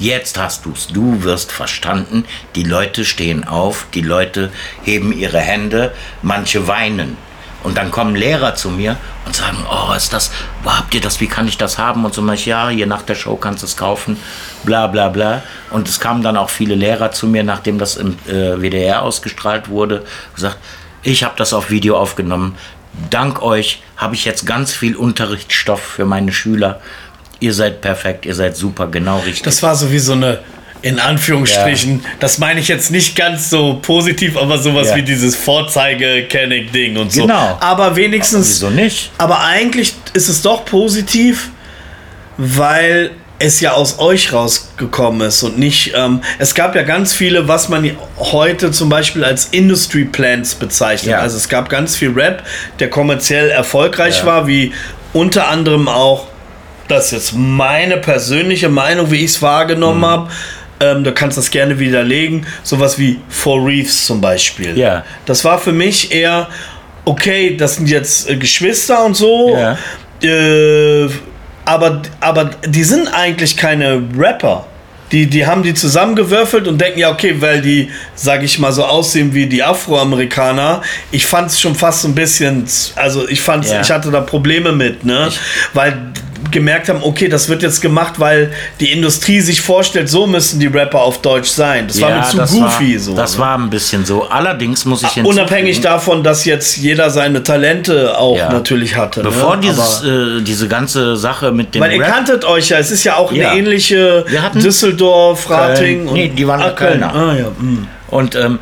jetzt hast du's. Du wirst verstanden. Die Leute stehen auf, die Leute heben ihre Hände, manche weinen. Und dann kommen Lehrer zu mir und sagen, oh, ist das, wo habt ihr das, wie kann ich das haben? Und so mach ich, ja, hier nach der Show kannst du es kaufen, bla bla bla. Und es kamen dann auch viele Lehrer zu mir, nachdem das im äh, WDR ausgestrahlt wurde, gesagt, ich habe das auf Video aufgenommen. Dank euch habe ich jetzt ganz viel Unterrichtsstoff für meine Schüler. Ihr seid perfekt, ihr seid super, genau richtig. Das war so wie so eine, in Anführungsstrichen, das meine ich jetzt nicht ganz so positiv, aber sowas Ja. wie dieses Vorzeige-Kennick-Ding und so. Genau. Aber wenigstens, Wieso nicht? aber eigentlich ist es doch positiv, weil es ja aus euch rausgekommen ist und nicht, ähm, es gab ja ganz viele, was man heute zum Beispiel als Industry Plans bezeichnet. Ja. Also es gab ganz viel Rap, der kommerziell erfolgreich Ja. war, wie unter anderem auch, das ist jetzt meine persönliche Meinung, wie ich es wahrgenommen Mhm. habe. Ähm, du kannst das gerne widerlegen. Sowas wie Four Reefs zum Beispiel. Ja. Das war für mich eher, okay, das sind jetzt äh, Geschwister und so. Ja. Äh, aber, aber die sind eigentlich keine Rapper. Die, die haben die zusammengewürfelt und denken, ja, okay, weil die, sag ich mal, so aussehen wie die Afroamerikaner. Ich fand es schon fast so ein bisschen, also ich fand, Ja. ich hatte da Probleme mit, ne? Ich- weil gemerkt haben, okay, das wird jetzt gemacht, weil die Industrie sich vorstellt, so müssen die Rapper auf Deutsch sein. Das war mir zu goofy war, so. Das ne? war ein bisschen so. Allerdings muss ich Unabhängig hinzufügen, davon, dass jetzt jeder seine Talente auch Ja. natürlich hatte. Bevor ne? dieses, äh, diese ganze Sache mit dem weil ihr Rap, kanntet euch ja, es ist ja auch Ja. eine ähnliche Wir hatten Düsseldorf, Rating Köln. Nee, die waren ah, Köln. Kölner. Ah, ja. mm. Und ähm,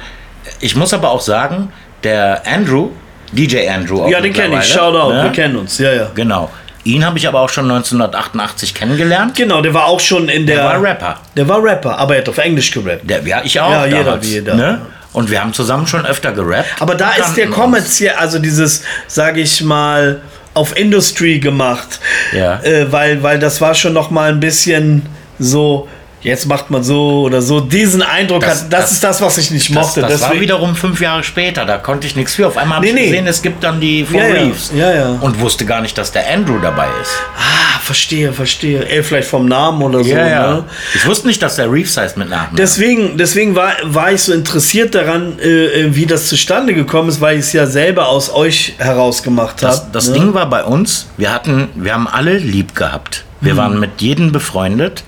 ich muss aber auch sagen, der Andrew, DJ Andrew, auch ja, den kenne ich. Shoutout, ne? wir kennen uns. Ja, ja. Genau. Ihn habe ich aber auch schon 1988 kennengelernt. Genau, der war auch schon in der. Der war Rapper. Der war Rapper, aber er hat auf Englisch gerappt. Der, ja, ich auch. Ja, jeder damals, wie jeder. Ne? Und wir haben zusammen schon öfter gerappt. Aber da ist der kommerziell, also dieses, sage ich mal, auf Industry gemacht. Ja. Äh, weil, weil das war schon noch mal ein bisschen so, jetzt macht man so oder so. Diesen Eindruck Das- hat, das, das- ist das, was ich nicht Das, mochte. das war Deswegen- wiederum fünf Jahre später, da konnte ich nichts für. Auf einmal habe Nee, ich nee. gesehen, es gibt dann die Four Ja. Reefs. Ja, ja. Und wusste gar nicht, dass der Andrew dabei ist. Ah, verstehe, verstehe. Ey, vielleicht vom Namen oder so. Ne? Ich wusste nicht, dass der Reefs heißt mit Nachnamen. Deswegen, deswegen war, war ich so interessiert daran, äh, äh, wie das zustande gekommen ist, weil ich es ja selber aus euch heraus gemacht habe. Das, das ne? Ding war bei uns, wir hatten, wir haben alle lieb gehabt. Wir Mhm. waren mit jedem befreundet,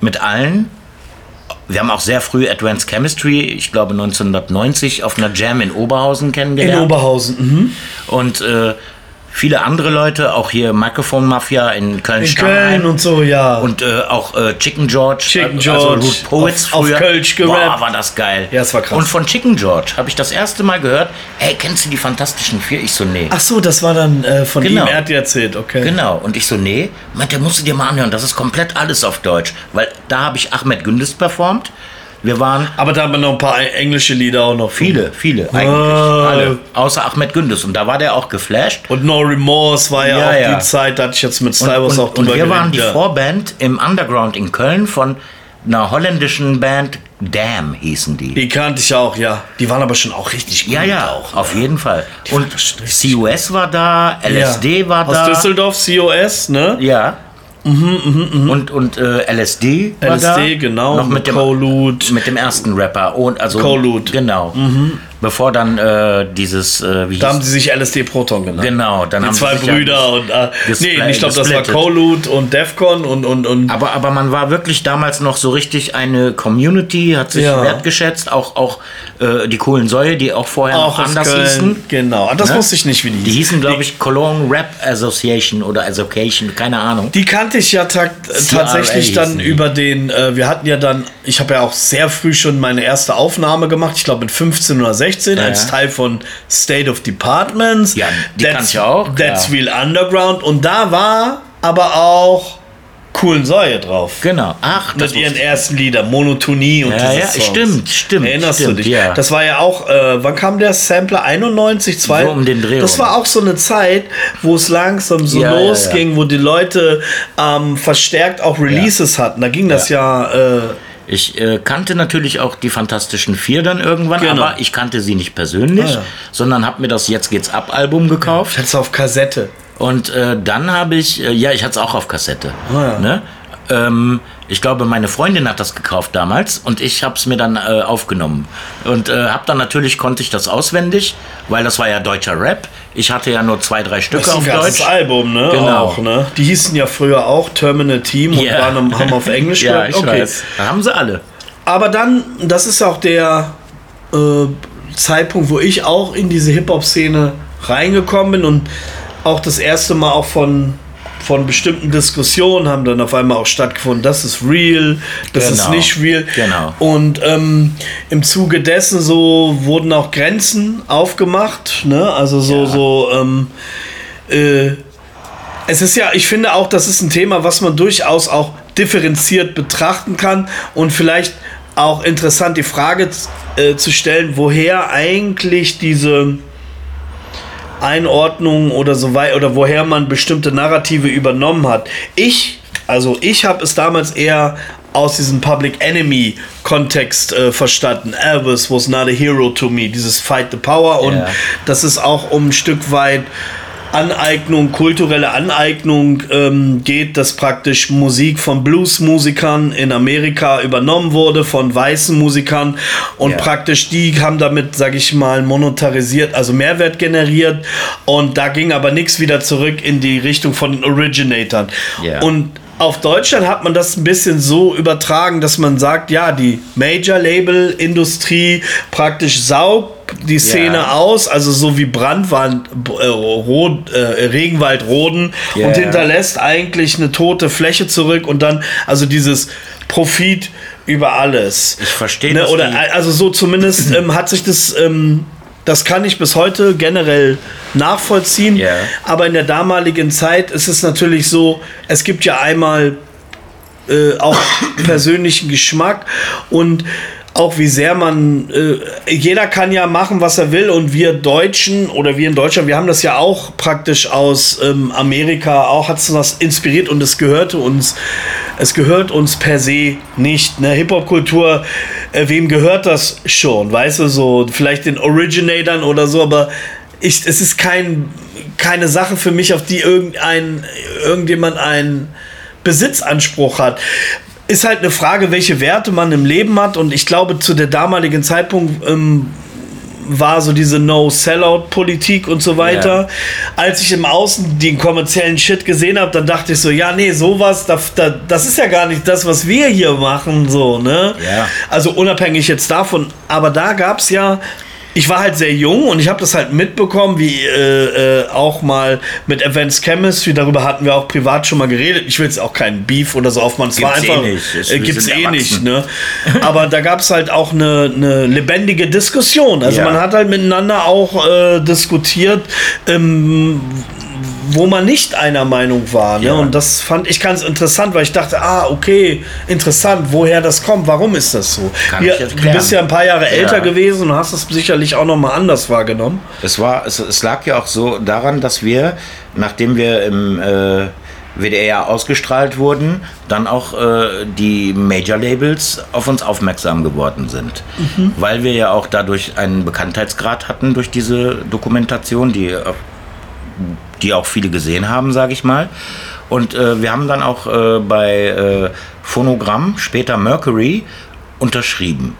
mit allen. Wir haben auch sehr früh Advanced Chemistry, ich glaube 1990, auf einer Jam in Oberhausen in kennengelernt. Oberhausen. Mhm. Und äh, viele andere Leute, auch hier Microphone Mafia in In Köln-Stammheim. Köln und so, ja. Und äh, auch äh, Chicken George. Chicken äh, George, Also Root Poets auf- auf früher. Kölsch gerappt. Boah, war das geil. Ja, das war krass. Und von Chicken George habe ich das erste Mal gehört, hey, kennst du die Fantastischen Vier? Ich so, nee. Ach so, das war dann äh, von Genau. ihm, er hat dir erzählt, okay. Genau. Und ich so, nee. Meint, der musst du dir mal anhören. Das ist komplett alles auf Deutsch. Weil da habe ich Ahmed Gündes performt. Wir waren Aber da haben wir noch ein paar englische Lieder auch noch. viele, viele eigentlich. Ah. Alle. Außer Ahmed Gündes. Und da war der auch geflasht. Und No Remorse war ja, Ja, auch ja. die Zeit, da hatte ich jetzt mit Und, und, auch und drüber wir waren die ja. Vorband im Underground in Köln von einer holländischen Band. Damn hießen die. Die kannte ich auch, ja. Die waren aber schon auch richtig gut Ja, ja, auch. auf jeden Fall. waren Und CUS war da, LSD ja. war Aus da. Düsseldorf, COS, ne? Ja. Und, und äh, LSD LSD, genau, Noch mit dem, Colud. mit dem ersten Rapper. Und, also, Colud. Genau. Bevor dann äh, dieses, äh, wie Da haben sie sich LSD Proton genannt. Genau, dann Die haben zwei sie Brüder ja und äh, nee, ich glaube, das war Colute und Defcon und und und. Aber aber man war wirklich damals noch so richtig eine Community, hat sich ja. wertgeschätzt, auch auch äh, die coolen Säue, die auch vorher auch noch anders Köln, hießen. Genau, das ne? wusste ich nicht, wie die hießen. Die hießen, glaube ich, Cologne Rap Association oder Association, keine Ahnung. Die kannte ich ja ta tatsächlich dann über den. Äh, wir hatten ja dann, ich habe ja auch sehr früh schon meine erste Aufnahme gemacht. Ich glaube mit 15 oder 16 ja. als Teil von State of Departments. Ja, die kannte ich auch. That's Real Underground. Und da war aber auch coolen Säue drauf. Genau. Ach, mit ihren ersten Liedern, Monotonie und ja, ja, stimmt, stimmt. Erinnerst stimmt, du dich? Ja. Das war ja auch, äh, wann kam der Sampler? 91, 2? So um den Dreh. Das war auch so eine Zeit, wo es langsam so ja, losging, ja, wo die Leute ähm, verstärkt auch Releases hatten. Da ging das ja. äh, ich äh, kannte natürlich auch die Fantastischen Vier dann irgendwann, genau. aber ich kannte sie nicht persönlich, ah, ja. sondern habe mir das Jetzt geht's ab Album gekauft. Ich hatte es auf Kassette. Und äh, dann habe ich, äh, ja, ich hatte es auch auf Kassette. Oh ja. ne? Ähm, ich glaube, meine Freundin hat das gekauft damals und ich habe es mir dann äh, aufgenommen. Und äh, habe dann natürlich, konnte ich das auswendig, weil das war ja deutscher Rap. Ich hatte ja nur zwei, drei Stücke auf Deutsch. Das Album, ne? Genau. Auch, ne? Die hießen ja früher auch Terminal Team und yeah. waren, haben auf Englisch Ja, ich okay. weiß. Da haben sie alle. Aber dann, das ist auch der äh, Zeitpunkt, wo ich auch in diese Hip-Hop-Szene reingekommen bin und auch das erste Mal auch von von bestimmten Diskussionen haben dann auf einmal auch stattgefunden, das ist real, das genau. ist nicht real. Genau. Und ähm, im Zuge dessen so wurden auch Grenzen aufgemacht, ne? Also so, ja. so, ähm, äh, es ist ja, ich finde auch, das ist ein Thema, was man durchaus auch differenziert betrachten kann und vielleicht auch interessant die Frage äh, zu stellen, woher eigentlich diese Einordnung oder so weiter oder woher man bestimmte Narrative übernommen hat. Ich, also ich habe es damals eher aus diesem Public Enemy Kontext äh, verstanden. Elvis was not a hero to me, dieses Fight the Power und yeah. das ist auch um ein Stück weit Aneignung, kulturelle Aneignung ähm, geht, dass praktisch Musik von Bluesmusikern in Amerika übernommen wurde, von weißen Musikern und ja. praktisch die haben damit, sag ich mal, monetarisiert, also Mehrwert generiert und da ging aber nichts wieder zurück in die Richtung von den Originatoren. Ja. Und auf Deutschland hat man das ein bisschen so übertragen, dass man sagt, ja, die Major-Label-Industrie praktisch saugt die Szene yeah. aus, also so wie Brandwand, äh, äh, Regenwald roden yeah. und hinterlässt eigentlich eine tote Fläche zurück und dann, also dieses Profit über alles. Ich verstehe ne, Oder also so zumindest ähm, hat sich das ähm, das kann ich bis heute generell nachvollziehen. Yeah. Aber in der damaligen Zeit ist es natürlich so, es gibt ja einmal äh, auch persönlichen Geschmack und auch wie sehr man, äh, jeder kann ja machen, was er will und wir Deutschen oder wir in Deutschland, wir haben das ja auch praktisch aus ähm, Amerika, auch hat es das inspiriert und es gehörte uns, es gehört uns per se nicht. Ne? Hip-Hop-Kultur, äh, wem gehört das schon? Weißt du, so vielleicht den Originatoren oder so, aber ich, es ist kein, keine Sache für mich, auf die irgendein, irgendjemand einen Besitzanspruch hat ist halt eine Frage, welche Werte man im Leben hat. Und ich glaube, zu der damaligen Zeitpunkt ähm, war so diese No-Sellout-Politik und so weiter. Ja. Als ich im Außen den kommerziellen Shit gesehen habe, dann dachte ich so, ja, nee, sowas, da, da, das ist ja gar nicht das, was wir hier machen, so, ne? Ja. Also unabhängig jetzt davon. Aber da gab es ja ich war halt sehr jung und ich habe das halt mitbekommen, wie äh, äh, auch mal mit Advanced Chemistry, darüber hatten wir auch privat schon mal geredet. Ich will jetzt auch keinen Beef oder so aufmachen. Es war eh einfach, eh nicht. Äh, gibt's eh nicht, ne? Aber da gab es halt auch eine, eine lebendige Diskussion. Also ja. man hat halt miteinander auch äh, diskutiert, ähm, wo man nicht einer Meinung war. Ne? Ja. Und das fand ich ganz interessant, weil ich dachte, ah, okay, interessant, woher das kommt, warum ist das so? Ja, du bist ja ein paar Jahre älter ja. gewesen und hast es sicherlich auch noch mal anders wahrgenommen. Es, war, es, es lag ja auch so daran, dass wir, nachdem wir im äh, WDR ausgestrahlt wurden, dann auch äh, die Major-Labels auf uns aufmerksam geworden sind. Mhm. Weil wir ja auch dadurch einen Bekanntheitsgrad hatten durch diese Dokumentation, die die auch viele gesehen haben, sage ich mal. Und äh, wir haben dann auch äh, bei äh, Phonogramm, später Mercury, unterschrieben.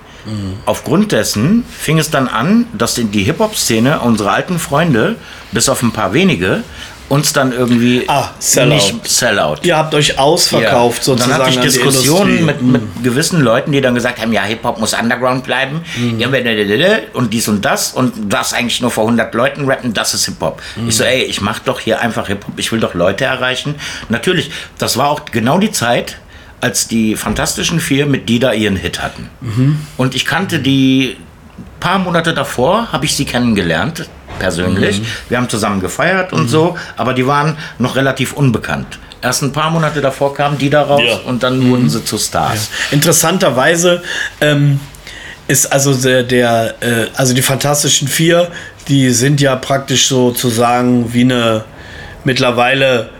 Aufgrund dessen fing es dann an, dass die Hip-Hop-Szene, unsere alten Freunde, bis auf ein paar wenige, uns dann irgendwie Ah, Sellout. nicht Sellout. Ihr habt euch ausverkauft Ja. Sozusagen. Dann hatte ich Diskussionen mit, mit gewissen Leuten, die dann gesagt haben, ja, Hip-Hop muss Underground bleiben. Blablabla und dies und das. Und darfst eigentlich nur vor 100 Leuten rappen, das ist Hip-Hop. Mhm. Ich so, ey, ich mach doch hier einfach Hip-Hop. Ich will doch Leute erreichen. Natürlich, das war auch genau die Zeit, als die Fantastischen Vier mit Dida ihren Hit hatten. Mhm. Und ich kannte die paar Monate davor, habe ich sie kennengelernt, persönlich. Mhm. Wir haben zusammen gefeiert und so, aber die waren noch relativ unbekannt. Erst ein paar Monate davor kamen die da raus Ja. und dann wurden sie zu Stars. Interessanterweise ähm, ist also der, der äh, also die Fantastischen Vier, die sind ja praktisch sozusagen wie eine mittlerweile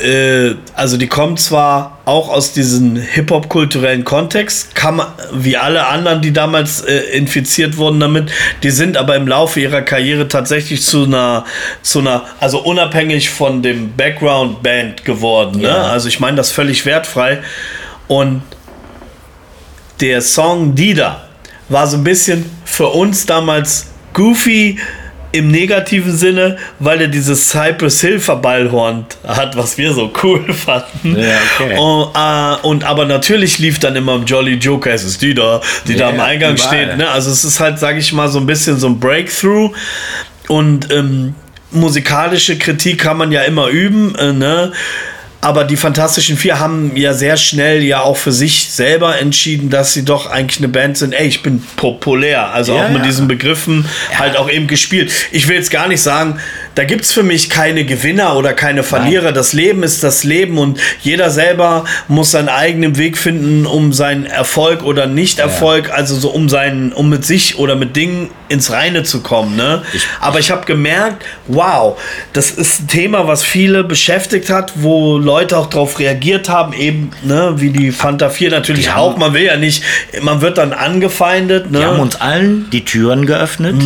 äh, also die kommen zwar auch aus diesem Hip-Hop-kulturellen Kontext, kann man, wie alle anderen, die damals äh, infiziert wurden damit, die sind aber im Laufe ihrer Karriere tatsächlich zu einer, zu einer, also unabhängig von dem Background-Band geworden. Ne? Ja. Also ich meine das völlig wertfrei. Und der Song Dida war so ein bisschen für uns damals goofy im negativen Sinne, weil er dieses Cypress Hill Verballhorn hat, was wir so cool fanden. Ja, okay. und, äh, und aber natürlich lief dann immer im Jolly Joker, es ist die da, die da Ja, am Eingang überall. steht. Ne? Also es ist halt, sage ich mal, so ein bisschen so ein Breakthrough und ähm, musikalische Kritik kann man ja immer üben, äh, ne? Aber die Fantastischen Vier haben ja sehr schnell ja auch für sich selber entschieden, dass sie doch eigentlich eine Band sind. Ey, ich bin populär. Also Ja, auch mit ja. diesen Begriffen halt auch eben gespielt. Ich will jetzt gar nicht sagen, da gibt es für mich keine Gewinner oder keine Verlierer. Das Leben ist das Leben und jeder selber muss seinen eigenen Weg finden, um seinen Erfolg oder Nicht-Erfolg, also so um seinen, um mit sich oder mit Dingen ins Reine zu kommen. Ne? Aber ich habe gemerkt, wow, das ist ein Thema, was viele beschäftigt hat, wo Leute auch darauf reagiert haben, eben ne, wie die Fanta 4 natürlich auch. Man will ja nicht, man wird dann angefeindet. Ne? Die haben uns allen die Türen geöffnet.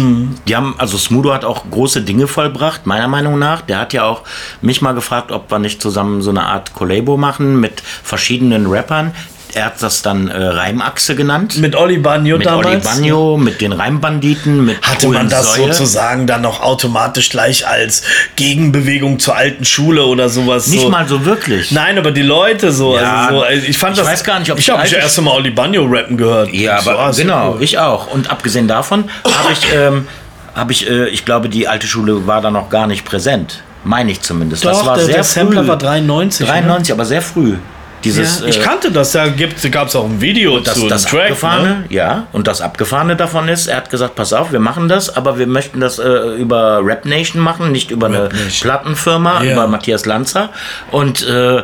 Die haben, also Smudo hat auch große Dinge vollbracht, meiner Meinung nach. Der hat ja auch mich mal gefragt, ob wir nicht zusammen so eine Art Collabo machen mit verschiedenen Rappern. Er hat das dann äh, Reimachse genannt. mit Oli Bagno mit damals. Oli Bagno, mit den Reimbanditen, mit Hatte man das Säue. sozusagen dann noch automatisch gleich als Gegenbewegung zur alten Schule oder sowas? Nicht so. mal so wirklich. Nein, aber die Leute so. Ja, also so also ich fand ich das. weiß gar nicht, ob ich habe das erste Mal Oli Bagno rappen gehört. Ja, So, aber ah, ist ja genau, cool. ich auch. Und abgesehen davon habe ich, ähm, habe ich, äh, ich glaube, die alte Schule war da noch gar nicht präsent. Meine ich zumindest. das Doch, war der, sehr der Sampler früh. war 93. 93, aber sehr früh. Dieses, Ne? Ja, ich äh, kannte das. Da gab es auch ein Video das, zu das Track. Abgefahrene, Ne? ja, und das Abgefahrene davon ist, er hat gesagt, pass auf, wir machen das, aber wir möchten das äh, über Rap Nation machen, nicht über eine Nation. Plattenfirma, Ja. über Matthias Lanzer. Und äh,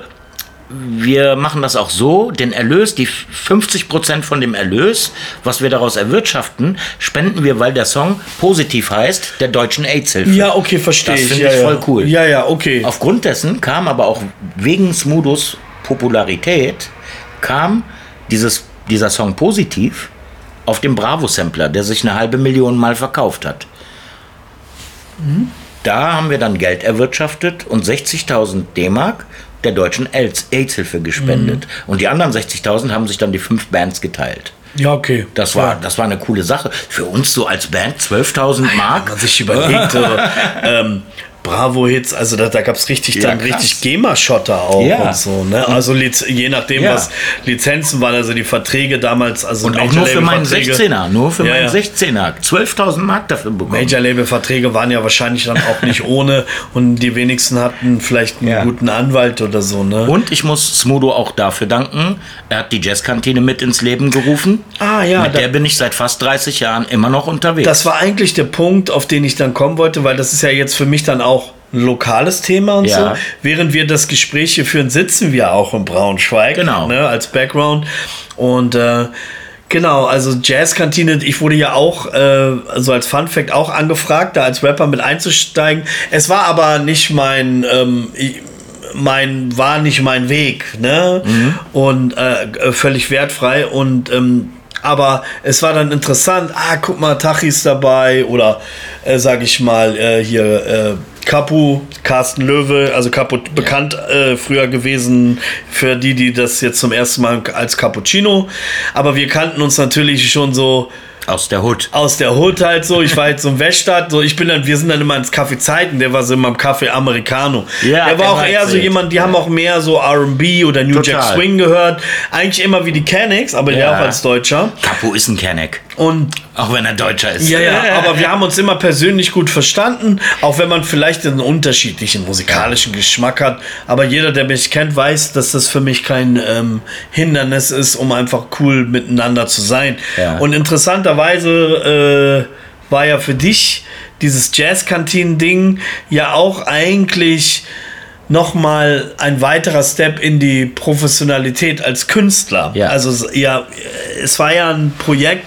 wir machen das auch so, den Erlös, die 50% von dem Erlös, was wir daraus erwirtschaften, spenden wir, weil der Song positiv heißt, der deutschen AIDS-Hilfe. Ja, okay, verstehe Das ich. finde ja, ich ja. voll cool. Ja, ja, okay. Aufgrund dessen kam aber auch wegen Smudos Popularität, kam dieses, dieser Song positiv auf dem Bravo-Sampler, der sich eine halbe Million Mal verkauft hat. Da haben wir dann Geld erwirtschaftet und 60.000 D-Mark der deutschen AIDS- AIDS-Hilfe gespendet. Und die anderen 60.000 haben sich dann die fünf Bands geteilt. ja, okay. Das war, das war eine coole Sache. Für uns so als Band 12.000 Wenn Mark. man sich überlegt, so, ähm, Bravo-Hits, also da, da gab es richtig Ja, dann krass. richtig GEMA-Schotter auch Ja. und so. Ne? Also Liz, je nachdem, Ja. was Lizenzen waren, also die Verträge damals, also Und auch nur für meinen Major-Label-Verträge- 16er. Nur für meinen ja. 16er. 12.000 Mark dafür bekommen. Major-Label-Verträge waren ja wahrscheinlich dann auch nicht ohne und die wenigsten hatten vielleicht einen guten Anwalt oder so. Ne? Und ich muss Smudo auch dafür danken. Er hat die Jazzkantine mit ins Leben gerufen. Ah, ja, Mit da- der bin ich seit fast 30 Jahren immer noch unterwegs. Das war eigentlich der Punkt, auf den ich dann kommen wollte, weil das ist ja jetzt für mich dann auch ein lokales Thema und Ja. so. Während wir das Gespräch hier führen, sitzen wir auch in Braunschweig. Genau. Ne, als Background. Und äh, genau, also Jazzkantine, ich wurde ja auch, äh, also als Fun Fact auch angefragt, da als Rapper mit einzusteigen. Es war aber nicht mein, ähm, mein, war nicht mein Weg, ne? Und äh, völlig wertfrei und ähm, aber es war dann interessant, ah, guck mal, Tachis dabei oder äh, sag ich mal, äh, hier äh, Capu, Carsten Löwe, also Capu, bekannt äh, früher gewesen für die, die das jetzt zum ersten Mal als Cappuccino. Aber wir kannten uns natürlich schon so Aus der Hood. aus der Hood halt so. Ich war jetzt so im Weststadt, so ich bin dann, wir sind dann immer ins Café Zeiten, der war so immer im Café Americano. Ja, der war der auch eher so jemand, die haben auch mehr so R&B oder New Jack Total. Swing gehört. Eigentlich immer wie die Canics, aber der Ja. auch als Deutscher. Capo ist ein Kenneck. Und Auch wenn er Deutscher ist. ja, ja, aber wir haben uns immer persönlich gut verstanden, auch wenn man vielleicht einen unterschiedlichen musikalischen Geschmack hat. Aber jeder, der mich kennt, weiß, dass das für mich kein ähm, Hindernis ist, um einfach cool miteinander zu sein. Ja. Und interessanterweise äh, war ja für dich dieses Jazz-Kantinen-Ding ja auch eigentlich nochmal ein weiterer Step in die Professionalität als Künstler. Ja. Also ja, es war ja ein Projekt,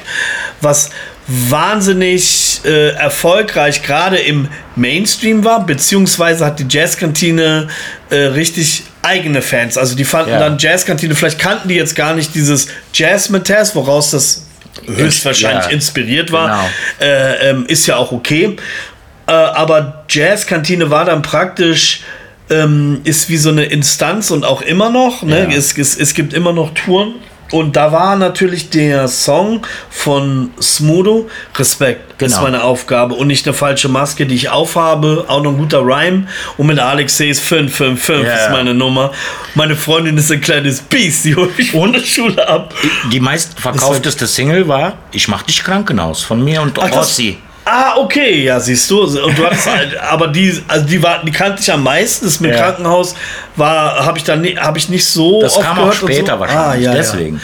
was wahnsinnig äh, erfolgreich gerade im Mainstream war, beziehungsweise hat die Jazzkantine äh, richtig eigene Fans. Also die fanden Ja. dann Jazzkantine, vielleicht kannten die jetzt gar nicht dieses Jazz-Test, woraus das höchstwahrscheinlich Ja, inspiriert war. genau. Äh, ähm, ist ja auch okay. Äh, aber Jazzkantine war dann praktisch ähm, ist wie so eine Instanz und auch immer noch. Ne? Ja. Es, es, es gibt immer noch Touren. Und da war natürlich der Song von Smudo, Respekt, ist Genau. meine Aufgabe und nicht eine falsche Maske, die ich aufhabe, auch noch ein guter Rhyme. Und mit Alexeys 555 Ja. ist meine Nummer. Meine Freundin ist ein kleines Biest, die holt mich ohne Schule ab. Die meistverkaufteste Single war Ich mach dich Krankenhaus von mir und Ach, Rossi. Ah, okay, ja, siehst du. Und du hattest, halt- aber die, also die war, die kannte ich am meisten. Das mit Ja. Krankenhaus war, habe ich dann, habe ich nicht so Das kam auch und später so. wahrscheinlich, Ah, ja, deswegen. Ja.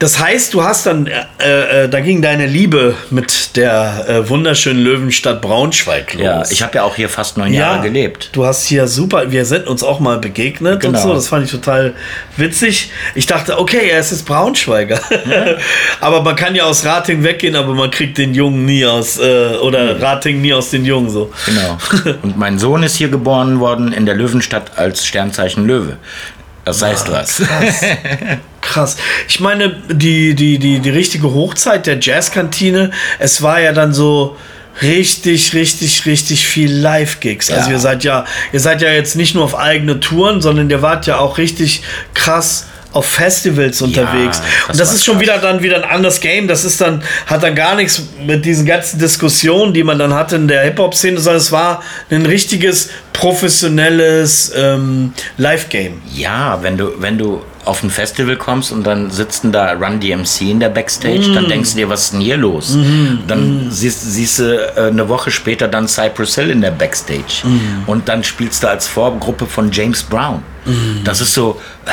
Das heißt, du hast dann, äh, äh, da ging deine Liebe mit der äh, wunderschönen Löwenstadt Braunschweig los. Ja, ich habe ja auch hier fast neun Jahre gelebt. Du hast hier super, wir sind uns auch mal begegnet und Genau. so, das fand ich total witzig. Ich dachte, okay, er ist jetzt Braunschweiger. aber man kann ja aus Rating weggehen, aber man kriegt den Jungen nie aus, äh, oder Rating nie aus den Jungen so. Genau. Und mein Sohn ist hier geboren worden in der Löwenstadt als Sternzeichen Löwe. Das heißt was. Krass. Ich meine, die, die, die, die richtige Hochzeit der Jazzkantine, es war ja dann so richtig, richtig, richtig viel Live-Gigs. Also Ja. ihr seid ja, ihr seid ja jetzt nicht nur auf eigene Touren, sondern ihr wart ja auch richtig krass auf Festivals unterwegs. das Und das ist schon krass. wieder dann wieder ein anderes Game. Das ist dann, hat dann gar nichts mit diesen ganzen Diskussionen, die man dann hatte in der Hip-Hop-Szene, sondern es war ein richtiges, professionelles ähm, Live-Game. Ja, wenn du, wenn du auf ein Festival kommst und dann sitzt denn da Run DMC in der Backstage, Mm. dann denkst du dir, was ist denn hier los? Dann siehst, siehst du äh, eine Woche später dann Cypress Hill in der Backstage. Mm. Und dann spielst du als Vorgruppe von James Brown. Das ist so, hä?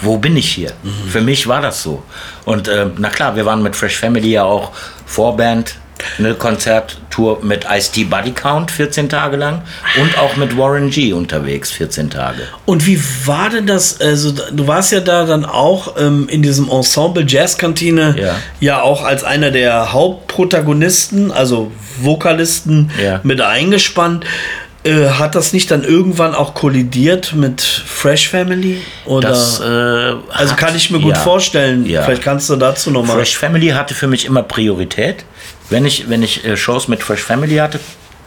Wo bin ich hier? Mm. Für mich war das so. Und äh, na klar, wir waren mit Fresh Family ja auch Vorband, eine Konzerttour mit Ice-T Buddy Count 14 Tage lang und auch mit Warren G unterwegs 14 Tage. Und wie war denn das? Also, du warst ja da dann auch ähm, in diesem Ensemble Jazzkantine Ja. ja auch als einer der Hauptprotagonisten, also Vokalisten, Ja. mit eingespannt. Äh, hat das nicht dann irgendwann auch kollidiert mit Fresh Family? Oder? Das, äh, also hat- kann ich mir gut ja. vorstellen. Ja. Vielleicht kannst du dazu nochmal. Fresh Family hatte für mich immer Priorität. Wenn ich, wenn ich äh, Shows mit Fresh Family hatte,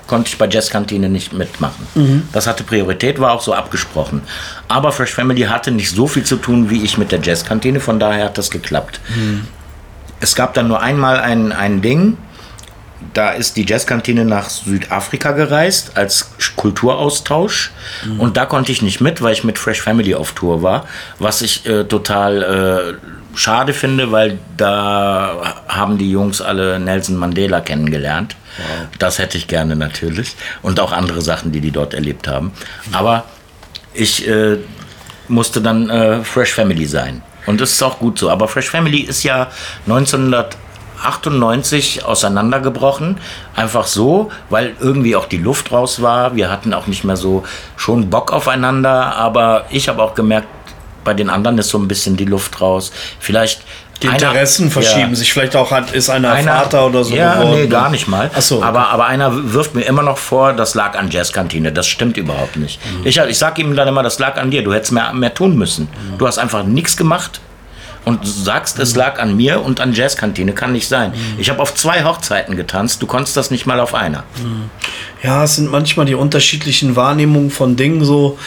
konnte ich bei Jazzkantine nicht mitmachen. Mhm. Das hatte Priorität, war auch so abgesprochen. Aber Fresh Family hatte nicht so viel zu tun wie ich mit der Jazzkantine, von daher hat das geklappt. Mhm. Es gab dann nur einmal ein, ein Ding, da ist die Jazzkantine nach Südafrika gereist als Kulturaustausch. Und da konnte ich nicht mit, weil ich mit Fresh Family auf Tour war. Was ich äh, total äh, schade finde, weil da haben die Jungs alle Nelson Mandela kennengelernt. Das hätte ich gerne natürlich. Und auch andere Sachen, die die dort erlebt haben. Aber ich äh, musste dann äh, Fresh Family sein. Und das ist auch gut so. Aber Fresh Family ist ja 1998 auseinandergebrochen. Einfach so, weil irgendwie auch die Luft raus war. Wir hatten auch nicht mehr so schon Bock aufeinander. Aber ich habe auch gemerkt, bei den anderen ist so ein bisschen die Luft raus. Vielleicht. die einer- Interessen verschieben Ja. sich. Vielleicht auch hat, ist einer, Einer- Vater oder so Ja, geworden. nee, gar nicht mal. Ach so, okay. aber, aber einer wirft mir immer noch vor, das lag an Jazzkantine. Das stimmt überhaupt nicht. Mhm. Ich, ich sag ihm dann immer, das lag an dir. Du hättest mehr, mehr tun müssen. Mhm. Du hast einfach nichts gemacht. Und sagst, es lag an mir und an Jazzkantine, kann nicht sein. Ich habe auf zwei Hochzeiten getanzt, du konntest das nicht mal auf einer. Ja, es sind manchmal die unterschiedlichen Wahrnehmungen von Dingen so,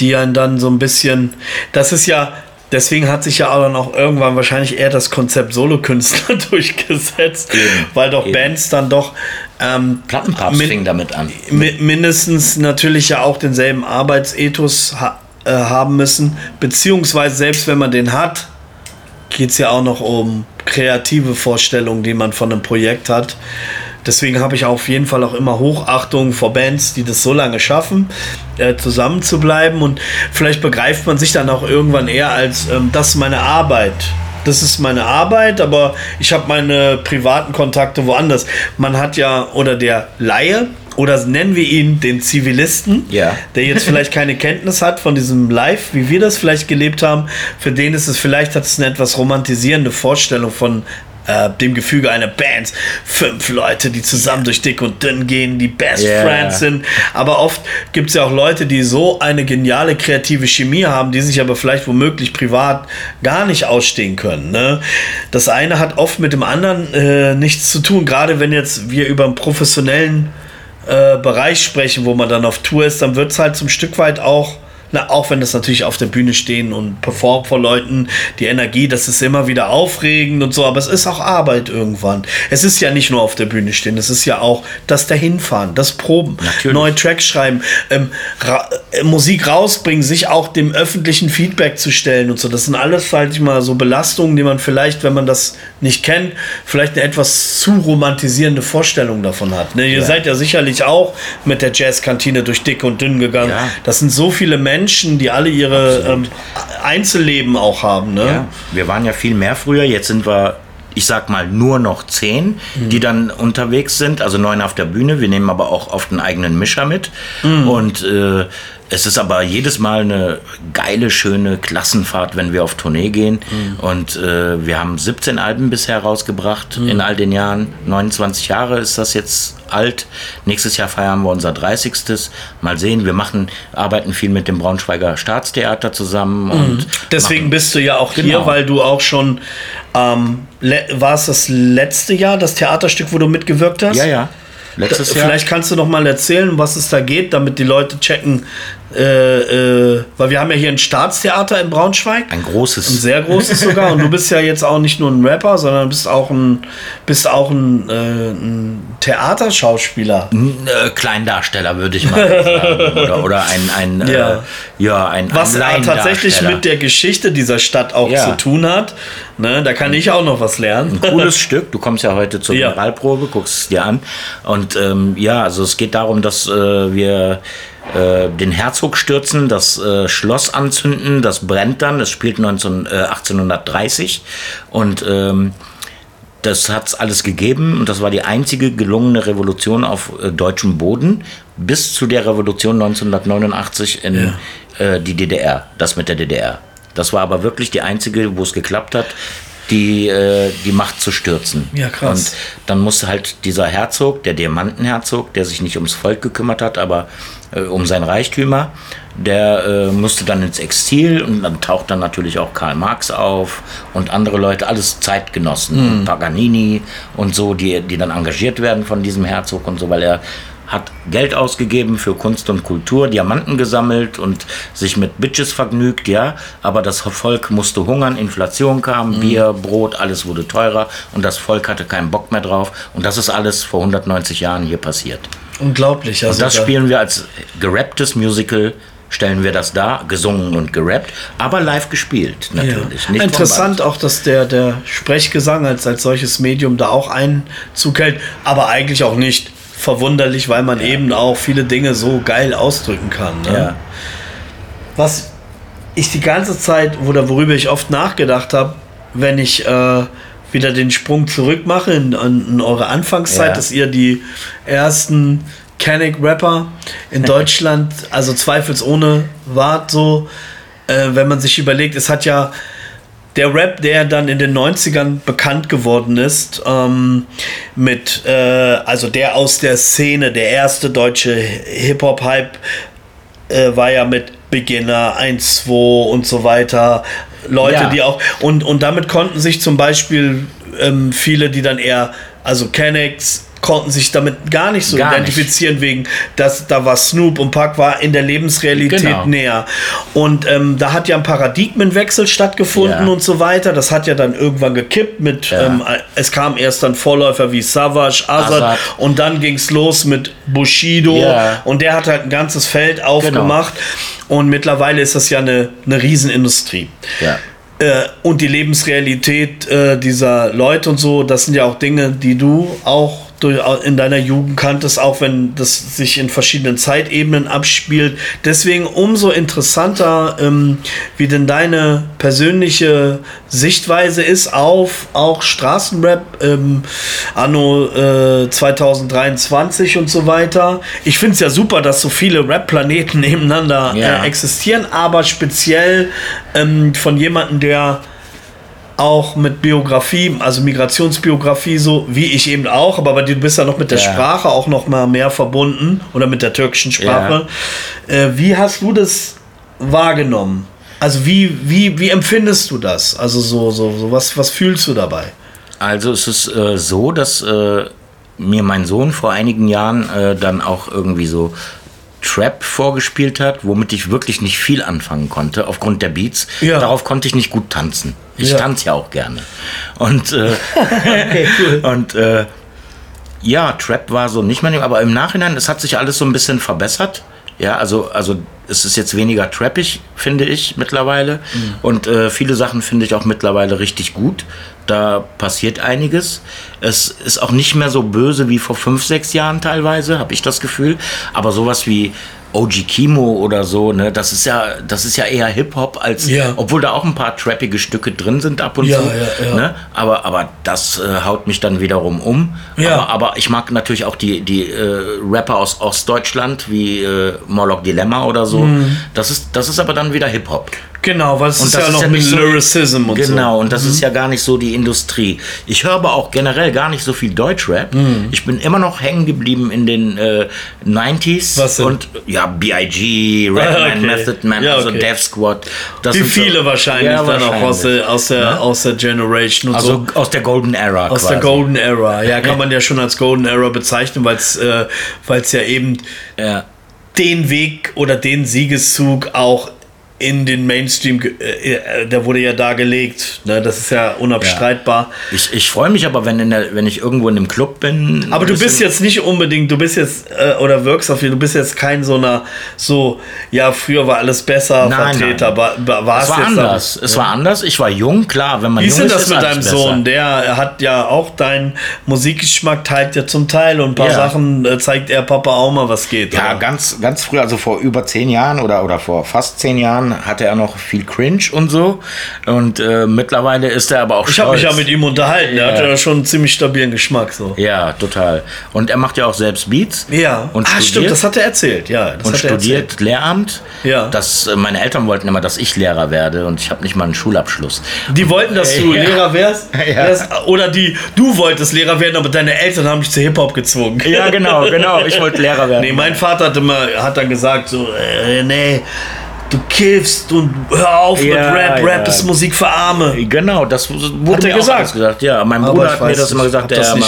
die einen dann so ein bisschen. Das ist ja. Deswegen hat sich ja auch dann auch irgendwann wahrscheinlich eher das Konzept Solokünstler durchgesetzt, Eben, weil doch eben. Bands dann doch ähm, Plattenpapst fing damit an. mi- mindestens natürlich ja auch denselben Arbeitsethos ha äh, haben müssen, beziehungsweise selbst wenn man den hat, geht es ja auch noch um kreative Vorstellungen, die man von einem Projekt hat. Deswegen habe ich auf jeden Fall auch immer Hochachtung vor Bands, die das so lange schaffen, äh, zusammen zu bleiben. Und vielleicht begreift man sich dann auch irgendwann eher als, ähm, das ist meine Arbeit. Das ist meine Arbeit, aber ich habe meine privaten Kontakte woanders. Man hat ja, oder der Laie, oder nennen wir ihn den Zivilisten, Ja. der jetzt vielleicht keine Kenntnis hat von diesem Live, wie wir das vielleicht gelebt haben, für den ist es vielleicht hat es eine etwas romantisierende Vorstellung von äh, dem Gefüge einer Band. Fünf Leute, die zusammen durch dick und dünn gehen, die Best Yeah. Friends sind. Aber oft gibt es ja auch Leute, die so eine geniale kreative Chemie haben, die sich aber vielleicht womöglich privat gar nicht ausstehen können. Ne? Das eine hat oft mit dem anderen äh, nichts zu tun, gerade wenn jetzt wir über einen professionellen äh, Bereich sprechen, wo man dann auf Tour ist, dann wird es halt zum Stück weit auch, na, auch wenn das natürlich auf der Bühne stehen und performen vor Leuten, die Energie, das ist immer wieder aufregend und so, aber es ist auch Arbeit irgendwann. Es ist ja nicht nur auf der Bühne stehen, es ist ja auch das Dahinfahren, das Proben, Natürlich. neue Tracks schreiben, ähm, ra äh, Musik rausbringen, sich auch dem öffentlichen Feedback zu stellen und so. Das sind alles halt mal so Belastungen, die man vielleicht, wenn man das nicht kennt, vielleicht eine etwas zu romantisierende Vorstellung davon hat. Ne? Ihr Ja. seid ja sicherlich auch mit der Jazzkantine durch dick und dünn gegangen. Ja. Das sind so viele Menschen, die alle ihre ähm, Einzelleben auch haben. Ne? Ja, wir waren ja viel mehr früher, jetzt sind wir, ich sag mal, nur noch zehn, die dann unterwegs sind, also neun auf der Bühne. Wir nehmen aber auch oft einen eigenen Mischer mit. Und äh, es ist aber jedes Mal eine geile, schöne Klassenfahrt, wenn wir auf Tournee gehen. Und äh, wir haben 17 Alben bisher rausgebracht in all den Jahren. 29 Jahre ist das jetzt alt. Nächstes Jahr feiern wir unser 30. Mal sehen, wir machen, arbeiten viel mit dem Braunschweiger Staatstheater zusammen. Und Deswegen bist du ja auch hier, Genau. weil du auch schon, ähm, war es das letzte Jahr, das Theaterstück, wo du mitgewirkt hast? Ja, ja. Letztes Jahr. Vielleicht kannst du noch mal erzählen, was es da geht, damit die Leute checken, äh, äh, weil wir haben ja hier ein Staatstheater in Braunschweig. Ein großes. Ein sehr großes sogar. Und du bist ja jetzt auch nicht nur ein Rapper, sondern bist auch ein, bist auch ein, äh, ein Theaterschauspieler. Ein, äh, Kleindarsteller, würde ich mal sagen. Oder, oder ein, ein, Ja. äh, ja, ein, Was ein äh, tatsächlich Laiendarsteller. mit der Geschichte dieser Stadt auch Ja. zu tun hat. Ne, da kann ich auch noch was lernen. Ein cooles Stück. Du kommst ja heute zur Ja. Generalprobe, guckst es dir an. Und ähm, ja, also es geht darum, dass wir äh, den Herzog stürzen, das äh, Schloss anzünden, das brennt dann. Es spielt 19, äh, 1830 und ähm, das hat es alles gegeben und das war die einzige gelungene Revolution auf äh, deutschem Boden bis zu der Revolution 1989 in äh, die DDR, das mit der DDR. Das war aber wirklich die einzige, wo es geklappt hat, die, äh, die Macht zu stürzen. Ja, krass. Und dann musste halt dieser Herzog, der Diamantenherzog, der sich nicht ums Volk gekümmert hat, aber äh, um sein Reichtümer, der äh, musste dann ins Exil und dann taucht dann natürlich auch Karl Marx auf und andere Leute, alles Zeitgenossen, Paganini und so, die, die dann engagiert werden von diesem Herzog und so, weil er hat Geld ausgegeben für Kunst und Kultur, Diamanten gesammelt und sich mit Bitches vergnügt, ja. Aber das Volk musste hungern, Inflation kam, Bier, Brot, alles wurde teurer und das Volk hatte keinen Bock mehr drauf. Und das ist alles vor 190 Jahren hier passiert. Unglaublich. Also Und das da- spielen wir als gerapptes Musical, stellen wir das da, gesungen und gerappt, aber live gespielt natürlich. Ja. Interessant auch, dass der, der Sprechgesang als, als solches Medium da auch Einzug hält, aber eigentlich auch nicht verwunderlich, weil man eben auch viele Dinge so geil ausdrücken kann. Ne? Ja. Was ich die ganze Zeit, oder worüber ich oft nachgedacht habe, wenn ich äh, wieder den Sprung zurück mache in, in, in eure Anfangszeit, Ja. dass ihr die ersten Canic-Rapper in Deutschland, also zweifelsohne wart so, äh, wenn man sich überlegt, es hat ja der Rap, der dann in den 90ern bekannt geworden ist, ähm, mit, äh, also der aus der Szene, der erste deutsche Hip-Hop-Hype, äh, war ja mit Beginner 1, 2 und so weiter. Leute, Ja. die auch und und damit konnten sich zum Beispiel ähm, viele, die dann eher also Kennex konnten sich damit gar nicht so Gar nicht. identifizieren wegen, dass da war Snoop und Pac war in der Lebensrealität Genau. näher und ähm, da hat ja ein Paradigmenwechsel stattgefunden Ja. und so weiter. Das hat ja dann irgendwann gekippt mit Ja. ähm, es kam erst dann Vorläufer wie Savage, Azad, Azad. und dann ging es los mit Bushido Ja. und der hat halt ein ganzes Feld aufgemacht und mittlerweile ist das ja eine, eine Riesenindustrie. Ja. Äh, und die Lebensrealität äh, dieser Leute und so, das sind ja auch Dinge, die du auch durch, in deiner Jugend kanntest, auch wenn das sich in verschiedenen Zeitebenen abspielt. Deswegen umso interessanter, ähm, wie denn deine persönliche Sichtweise ist auf auch Straßenrap ähm, anno äh, 2023 und so weiter. Ich finde es ja super, dass so viele Rap-Planeten nebeneinander Ja. äh, existieren, aber speziell ähm, von jemandem, der auch mit Biografie, also Migrationsbiografie, so wie ich eben auch, aber du bist ja noch mit der Ja. Sprache auch noch mal mehr verbunden oder mit der türkischen Sprache. Äh, wie hast du das wahrgenommen? Also wie, wie, wie empfindest du das? Also so, so, so was, was fühlst du dabei? Also es ist äh, so, dass äh, mir mein Sohn vor einigen Jahren äh, dann auch irgendwie so Trap vorgespielt hat, womit ich wirklich nicht viel anfangen konnte, aufgrund der Beats. Ja. Darauf konnte ich nicht gut tanzen. Ich Ja. tanze ja auch gerne. Und, äh, und äh, ja, Trap war so nicht mehr, aber im Nachhinein, es hat sich alles so ein bisschen verbessert. Ja, also, also es ist jetzt weniger trappig, finde ich mittlerweile. Und äh, viele Sachen finde ich auch mittlerweile richtig gut. Da passiert einiges. Es ist auch nicht mehr so böse wie vor fünf, sechs Jahren teilweise, habe ich das Gefühl. Aber sowas wie OG Kimo oder so, ne, das ist ja, das ist ja eher Hip-Hop als, Ja. obwohl da auch ein paar trappige Stücke drin sind ab und Ja, zu. ja. Ne? Aber, aber das äh, haut mich dann wiederum um. Ja. Aber, aber ich mag natürlich auch die, die äh, Rapper aus Ostdeutschland, wie äh, Morlock Dilemma oder so. Mhm. Das, ist, das ist aber dann wieder Hip-Hop. Genau, was Und ist das ja ist noch ja mit so- Lyricism und Genau, so. und das Mhm. ist ja gar nicht so die Industrie. Ich höre aber auch generell gar nicht so viel Deutschrap. Mhm. Ich bin immer noch hängen geblieben in den äh, 90s. Was denn? Und ja, B.I.G., Redman, Okay. Method Man, Ja, also okay. Death Squad. Das Wie sind so- viele wahrscheinlich Ja, dann auch aus wahrscheinlich. der, aus der, aus der Generation und so. Also aus der Golden Era Aus quasi. der Golden Era, ja, kann man ja schon als Golden Era bezeichnen, weil es äh, weil's ja eben den Weg oder den Siegeszug auch in den Mainstream, äh, äh, der wurde ja dargelegt. Ne? Das ist ja unabstreitbar. Ich, ich freue mich aber, wenn, der, wenn ich irgendwo in einem Club bin. Aber du bist jetzt nicht unbedingt, du bist jetzt, äh, oder wirkst auf jeden du bist jetzt kein so einer, so, ja, früher war alles besser Nein, Vertreter. nein. War, war, Es war anders. Es war anders. Ich war jung, klar. Wenn man Wie jung ist denn ist, das ist mit deinem besser. Sohn? Der hat ja auch deinen Musikgeschmack, teilt ja zum Teil und ein paar Ja. Sachen äh, zeigt er Papa auch mal, was geht. Ja, oder? ganz, ganz früh, also vor über zehn Jahren oder, oder vor fast zehn Jahren hatte er noch viel Cringe und so. Und äh, mittlerweile ist er aber auch ich habe mich ja mit ihm unterhalten. Ja. hat ja schon einen ziemlich stabilen Geschmack. So. Ja, total. Und er macht ja auch selbst Beats. Ja, Und ah, studiert. stimmt, das hat er erzählt. Ja, das und hat er studiert erzählt. Lehramt. Ja. Das, äh, meine Eltern wollten immer, dass ich Lehrer werde und ich habe nicht mal einen Schulabschluss. Die wollten, dass du Ja. Lehrer wärst, Ja. wärst. Oder die, du wolltest Lehrer werden, aber deine Eltern haben dich zu Hip-Hop gezwungen. Ja, genau, genau. Ich wollte Lehrer werden. Nee, mein Vater hat immer, hat dann gesagt so, äh, nee, du kiffst und hör auf mit Ja, Rap, Rap ja. ist Musik für Arme. Genau, das wurde Hat er mir gesagt? gesagt. Ja, mein Aber Bruder hat mir das immer gesagt, der immer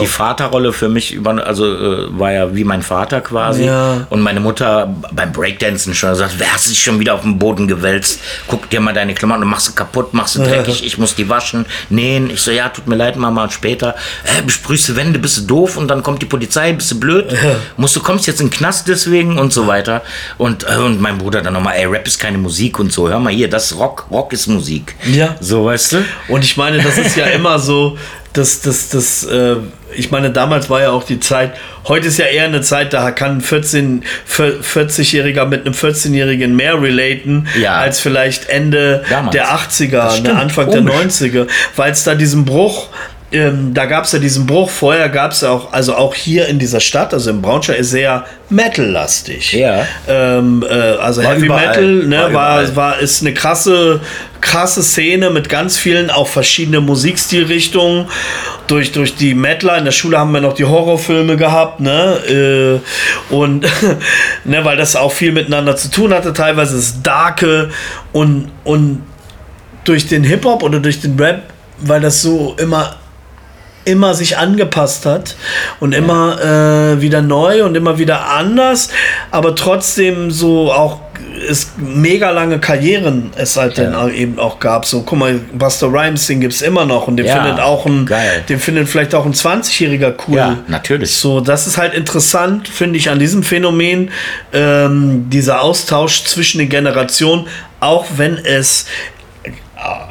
die Vaterrolle für mich über, also äh, war ja wie mein Vater quasi. Ja. Und meine Mutter beim Breakdancen schon gesagt, wer hast dich schon wieder auf den Boden gewälzt? Guck dir mal deine Klamotten, machst du kaputt, machst du dreckig, ich muss die waschen, nähen. Ich so, ja, tut mir leid, Mama. Und später, äh, besprühst du Wände, bist du doof und dann kommt die Polizei, bist du blöd, musst du kommst jetzt in den Knast deswegen und so weiter. Und, äh, und mein Bruder dann nochmal, ey, Rap ist keine Musik und so. Hör mal hier, das ist Rock, Rock ist Musik. Ja. So, weißt du? Und ich meine, das ist ja immer so, dass das, das, äh, ich meine, damals war ja auch die Zeit, heute ist ja eher eine Zeit, da kann ein 14, 40-Jähriger mit einem 14-Jährigen mehr relaten, Ja. als vielleicht Ende Damals. der 80er, Das ne. Anfang Komisch. der 90er, weil es da diesen Bruch ähm, da gab es ja diesen Bruch. Vorher gab es ja auch, also auch hier in dieser Stadt, also in Braunschweig, ist sehr Metal-lastig. Ja. Ähm, äh, also War Heavy überall. Metal, ne, War war, war, ist eine krasse, krasse Szene mit ganz vielen auch verschiedene Musikstilrichtungen. Durch, durch die Metaler in der Schule haben wir noch die Horrorfilme gehabt, ne? Äh, und ne, weil das auch viel miteinander zu tun hatte. Teilweise das Darke und, und durch den Hip-Hop oder durch den Rap, weil das so immer immer sich angepasst hat und ja. immer äh, wieder neu und immer wieder anders, aber trotzdem so auch es mega lange Karrieren es halt ja. dann eben auch gab. So, guck mal, Buster Rhymes, den gibt es immer noch und den ja, findet auch ein, geil. den findet vielleicht auch ein 20-Jähriger cool. Ja, natürlich. So, das ist halt interessant, finde ich, an diesem Phänomen, ähm, dieser Austausch zwischen den Generationen, auch wenn es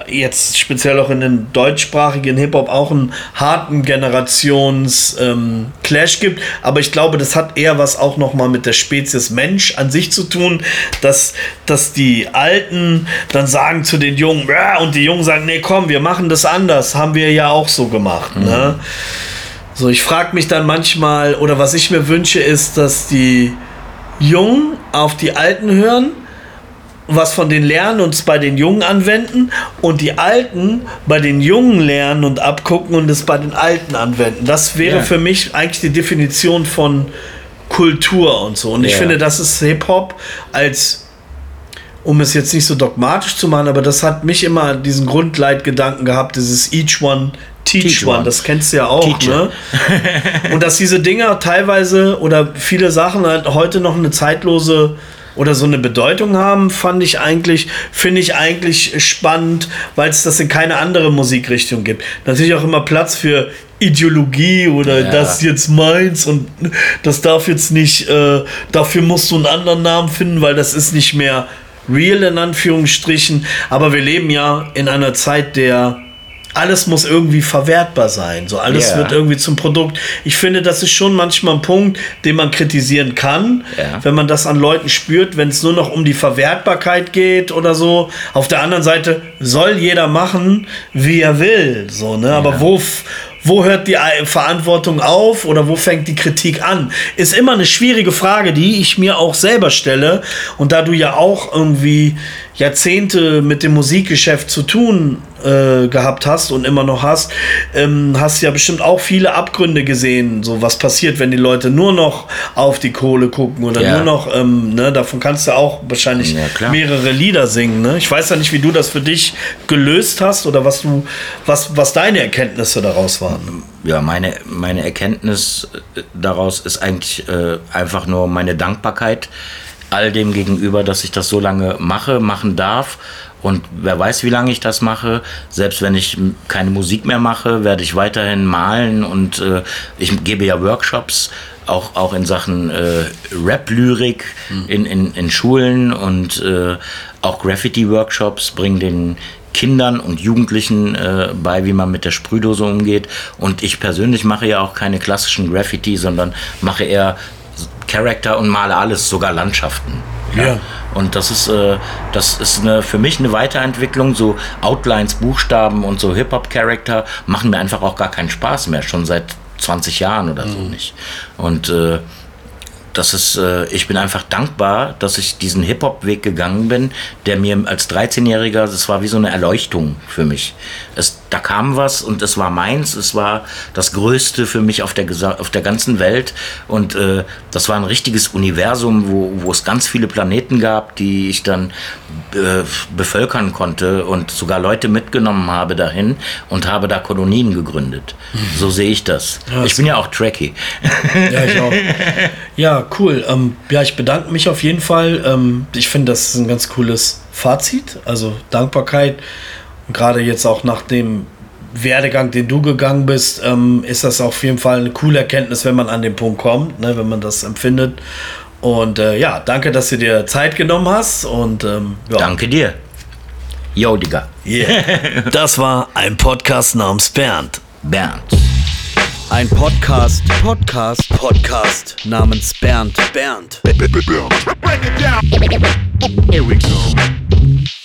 jetzt speziell auch in den deutschsprachigen Hip-Hop auch einen harten Generations-Clash ähm, gibt. Aber ich glaube, das hat eher was auch nochmal mit der Spezies Mensch an sich zu tun, dass, dass die Alten dann sagen zu den Jungen, und die Jungen sagen, nee, komm, wir machen das anders. Haben wir ja auch so gemacht. Mhm. Ne? So, ich frage mich dann manchmal, oder was ich mir wünsche, ist, dass die Jungen auf die Alten hören was von den lernen und es bei den Jungen anwenden und die Alten bei den Jungen lernen und abgucken und es bei den Alten anwenden. Das wäre yeah. für mich eigentlich die Definition von Kultur und so. Und yeah. ich finde, das ist Hip-Hop als, um es jetzt nicht so dogmatisch zu machen, aber das hat mich immer diesen Grundleitgedanken gehabt, dieses Each One Teach, one. das kennst du ja auch, ne? Und dass diese Dinger teilweise oder viele Sachen halt heute noch eine zeitlose oder so eine Bedeutung haben, fand ich eigentlich, finde ich eigentlich spannend, weil es das in keine andere Musikrichtung gibt. Natürlich auch immer Platz für Ideologie oder ja. das jetzt meins und das darf jetzt nicht, äh, dafür musst du einen anderen Namen finden, weil das ist nicht mehr real in Anführungsstrichen. Aber wir leben ja in einer Zeit der alles muss irgendwie verwertbar sein. So alles yeah. wird irgendwie zum Produkt. Ich finde, das ist schon manchmal ein Punkt, den man kritisieren kann, yeah. wenn man das an Leuten spürt, wenn es nur noch um die Verwertbarkeit geht oder so. Auf der anderen Seite soll jeder machen, wie er will. So, ne? Aber wo wo hört die Verantwortung auf oder wo fängt die Kritik an? Ist immer eine schwierige Frage, die ich mir auch selber stelle. Und da du ja auch irgendwie Jahrzehnte mit dem Musikgeschäft zu tun äh, gehabt hast und immer noch hast, ähm, hast ja bestimmt auch viele Abgründe gesehen, so was passiert, wenn die Leute nur noch auf die Kohle gucken oder ja. nur noch, ähm, ne, davon kannst du auch wahrscheinlich ja, mehrere Lieder singen. Ne? Ich weiß ja nicht, wie du das für dich gelöst hast oder was du, was, was deine Erkenntnisse daraus waren. Ja, meine, meine Erkenntnis äh, daraus ist eigentlich äh, einfach nur meine Dankbarkeit all dem gegenüber, dass ich das so lange mache, machen darf. Und wer weiß, wie lange ich das mache. Selbst wenn ich keine Musik mehr mache, werde ich weiterhin malen und äh, ich gebe ja Workshops, auch, auch in Sachen äh, Rap-Lyrik mhm. in, in, in Schulen und äh, auch Graffiti-Workshops, bringen den Kindern und Jugendlichen äh, bei, wie man mit der Sprühdose umgeht. Und ich persönlich mache ja auch keine klassischen Graffiti, sondern mache eher Charakter und male alles, sogar Landschaften. Ja. ja. Und das ist, äh, das ist eine, für mich eine Weiterentwicklung. So Outlines, Buchstaben und so Hip-Hop-Charakter machen mir einfach auch gar keinen Spaß mehr, schon seit 20 Jahren oder so mhm. nicht. Und äh, das ist, äh, ich bin einfach dankbar, dass ich diesen Hip-Hop-Weg gegangen bin, der mir als 13-Jähriger, das war wie so eine Erleuchtung für mich. Es, da kam was und es war meins, es war das Größte für mich auf der, auf der ganzen Welt und äh, das war ein richtiges Universum, wo, wo es ganz viele Planeten gab, die ich dann äh, bevölkern konnte und sogar Leute mitgenommen habe dahin und habe da Kolonien gegründet. Mhm. So sehe ich das. Ja, ich bin ja auch Trekkie. Ja, ich auch. Ja, cool. Ähm, ja, ich bedanke mich auf jeden Fall. Ähm, ich finde, das ist ein ganz cooles Fazit. Also Dankbarkeit. Gerade jetzt auch nach dem Werdegang, den du gegangen bist, ähm, ist das auf jeden Fall eine coole Erkenntnis, wenn man an den Punkt kommt, ne, wenn man das empfindet. Und äh, ja, danke, dass du dir Zeit genommen hast. Und ähm, ja. danke dir. Yo, Digga. Yeah. Das war ein Podcast namens Bernd. Bernd. Ein Podcast, Podcast, Podcast namens Bernd. Bernd. Bernd. Here we go.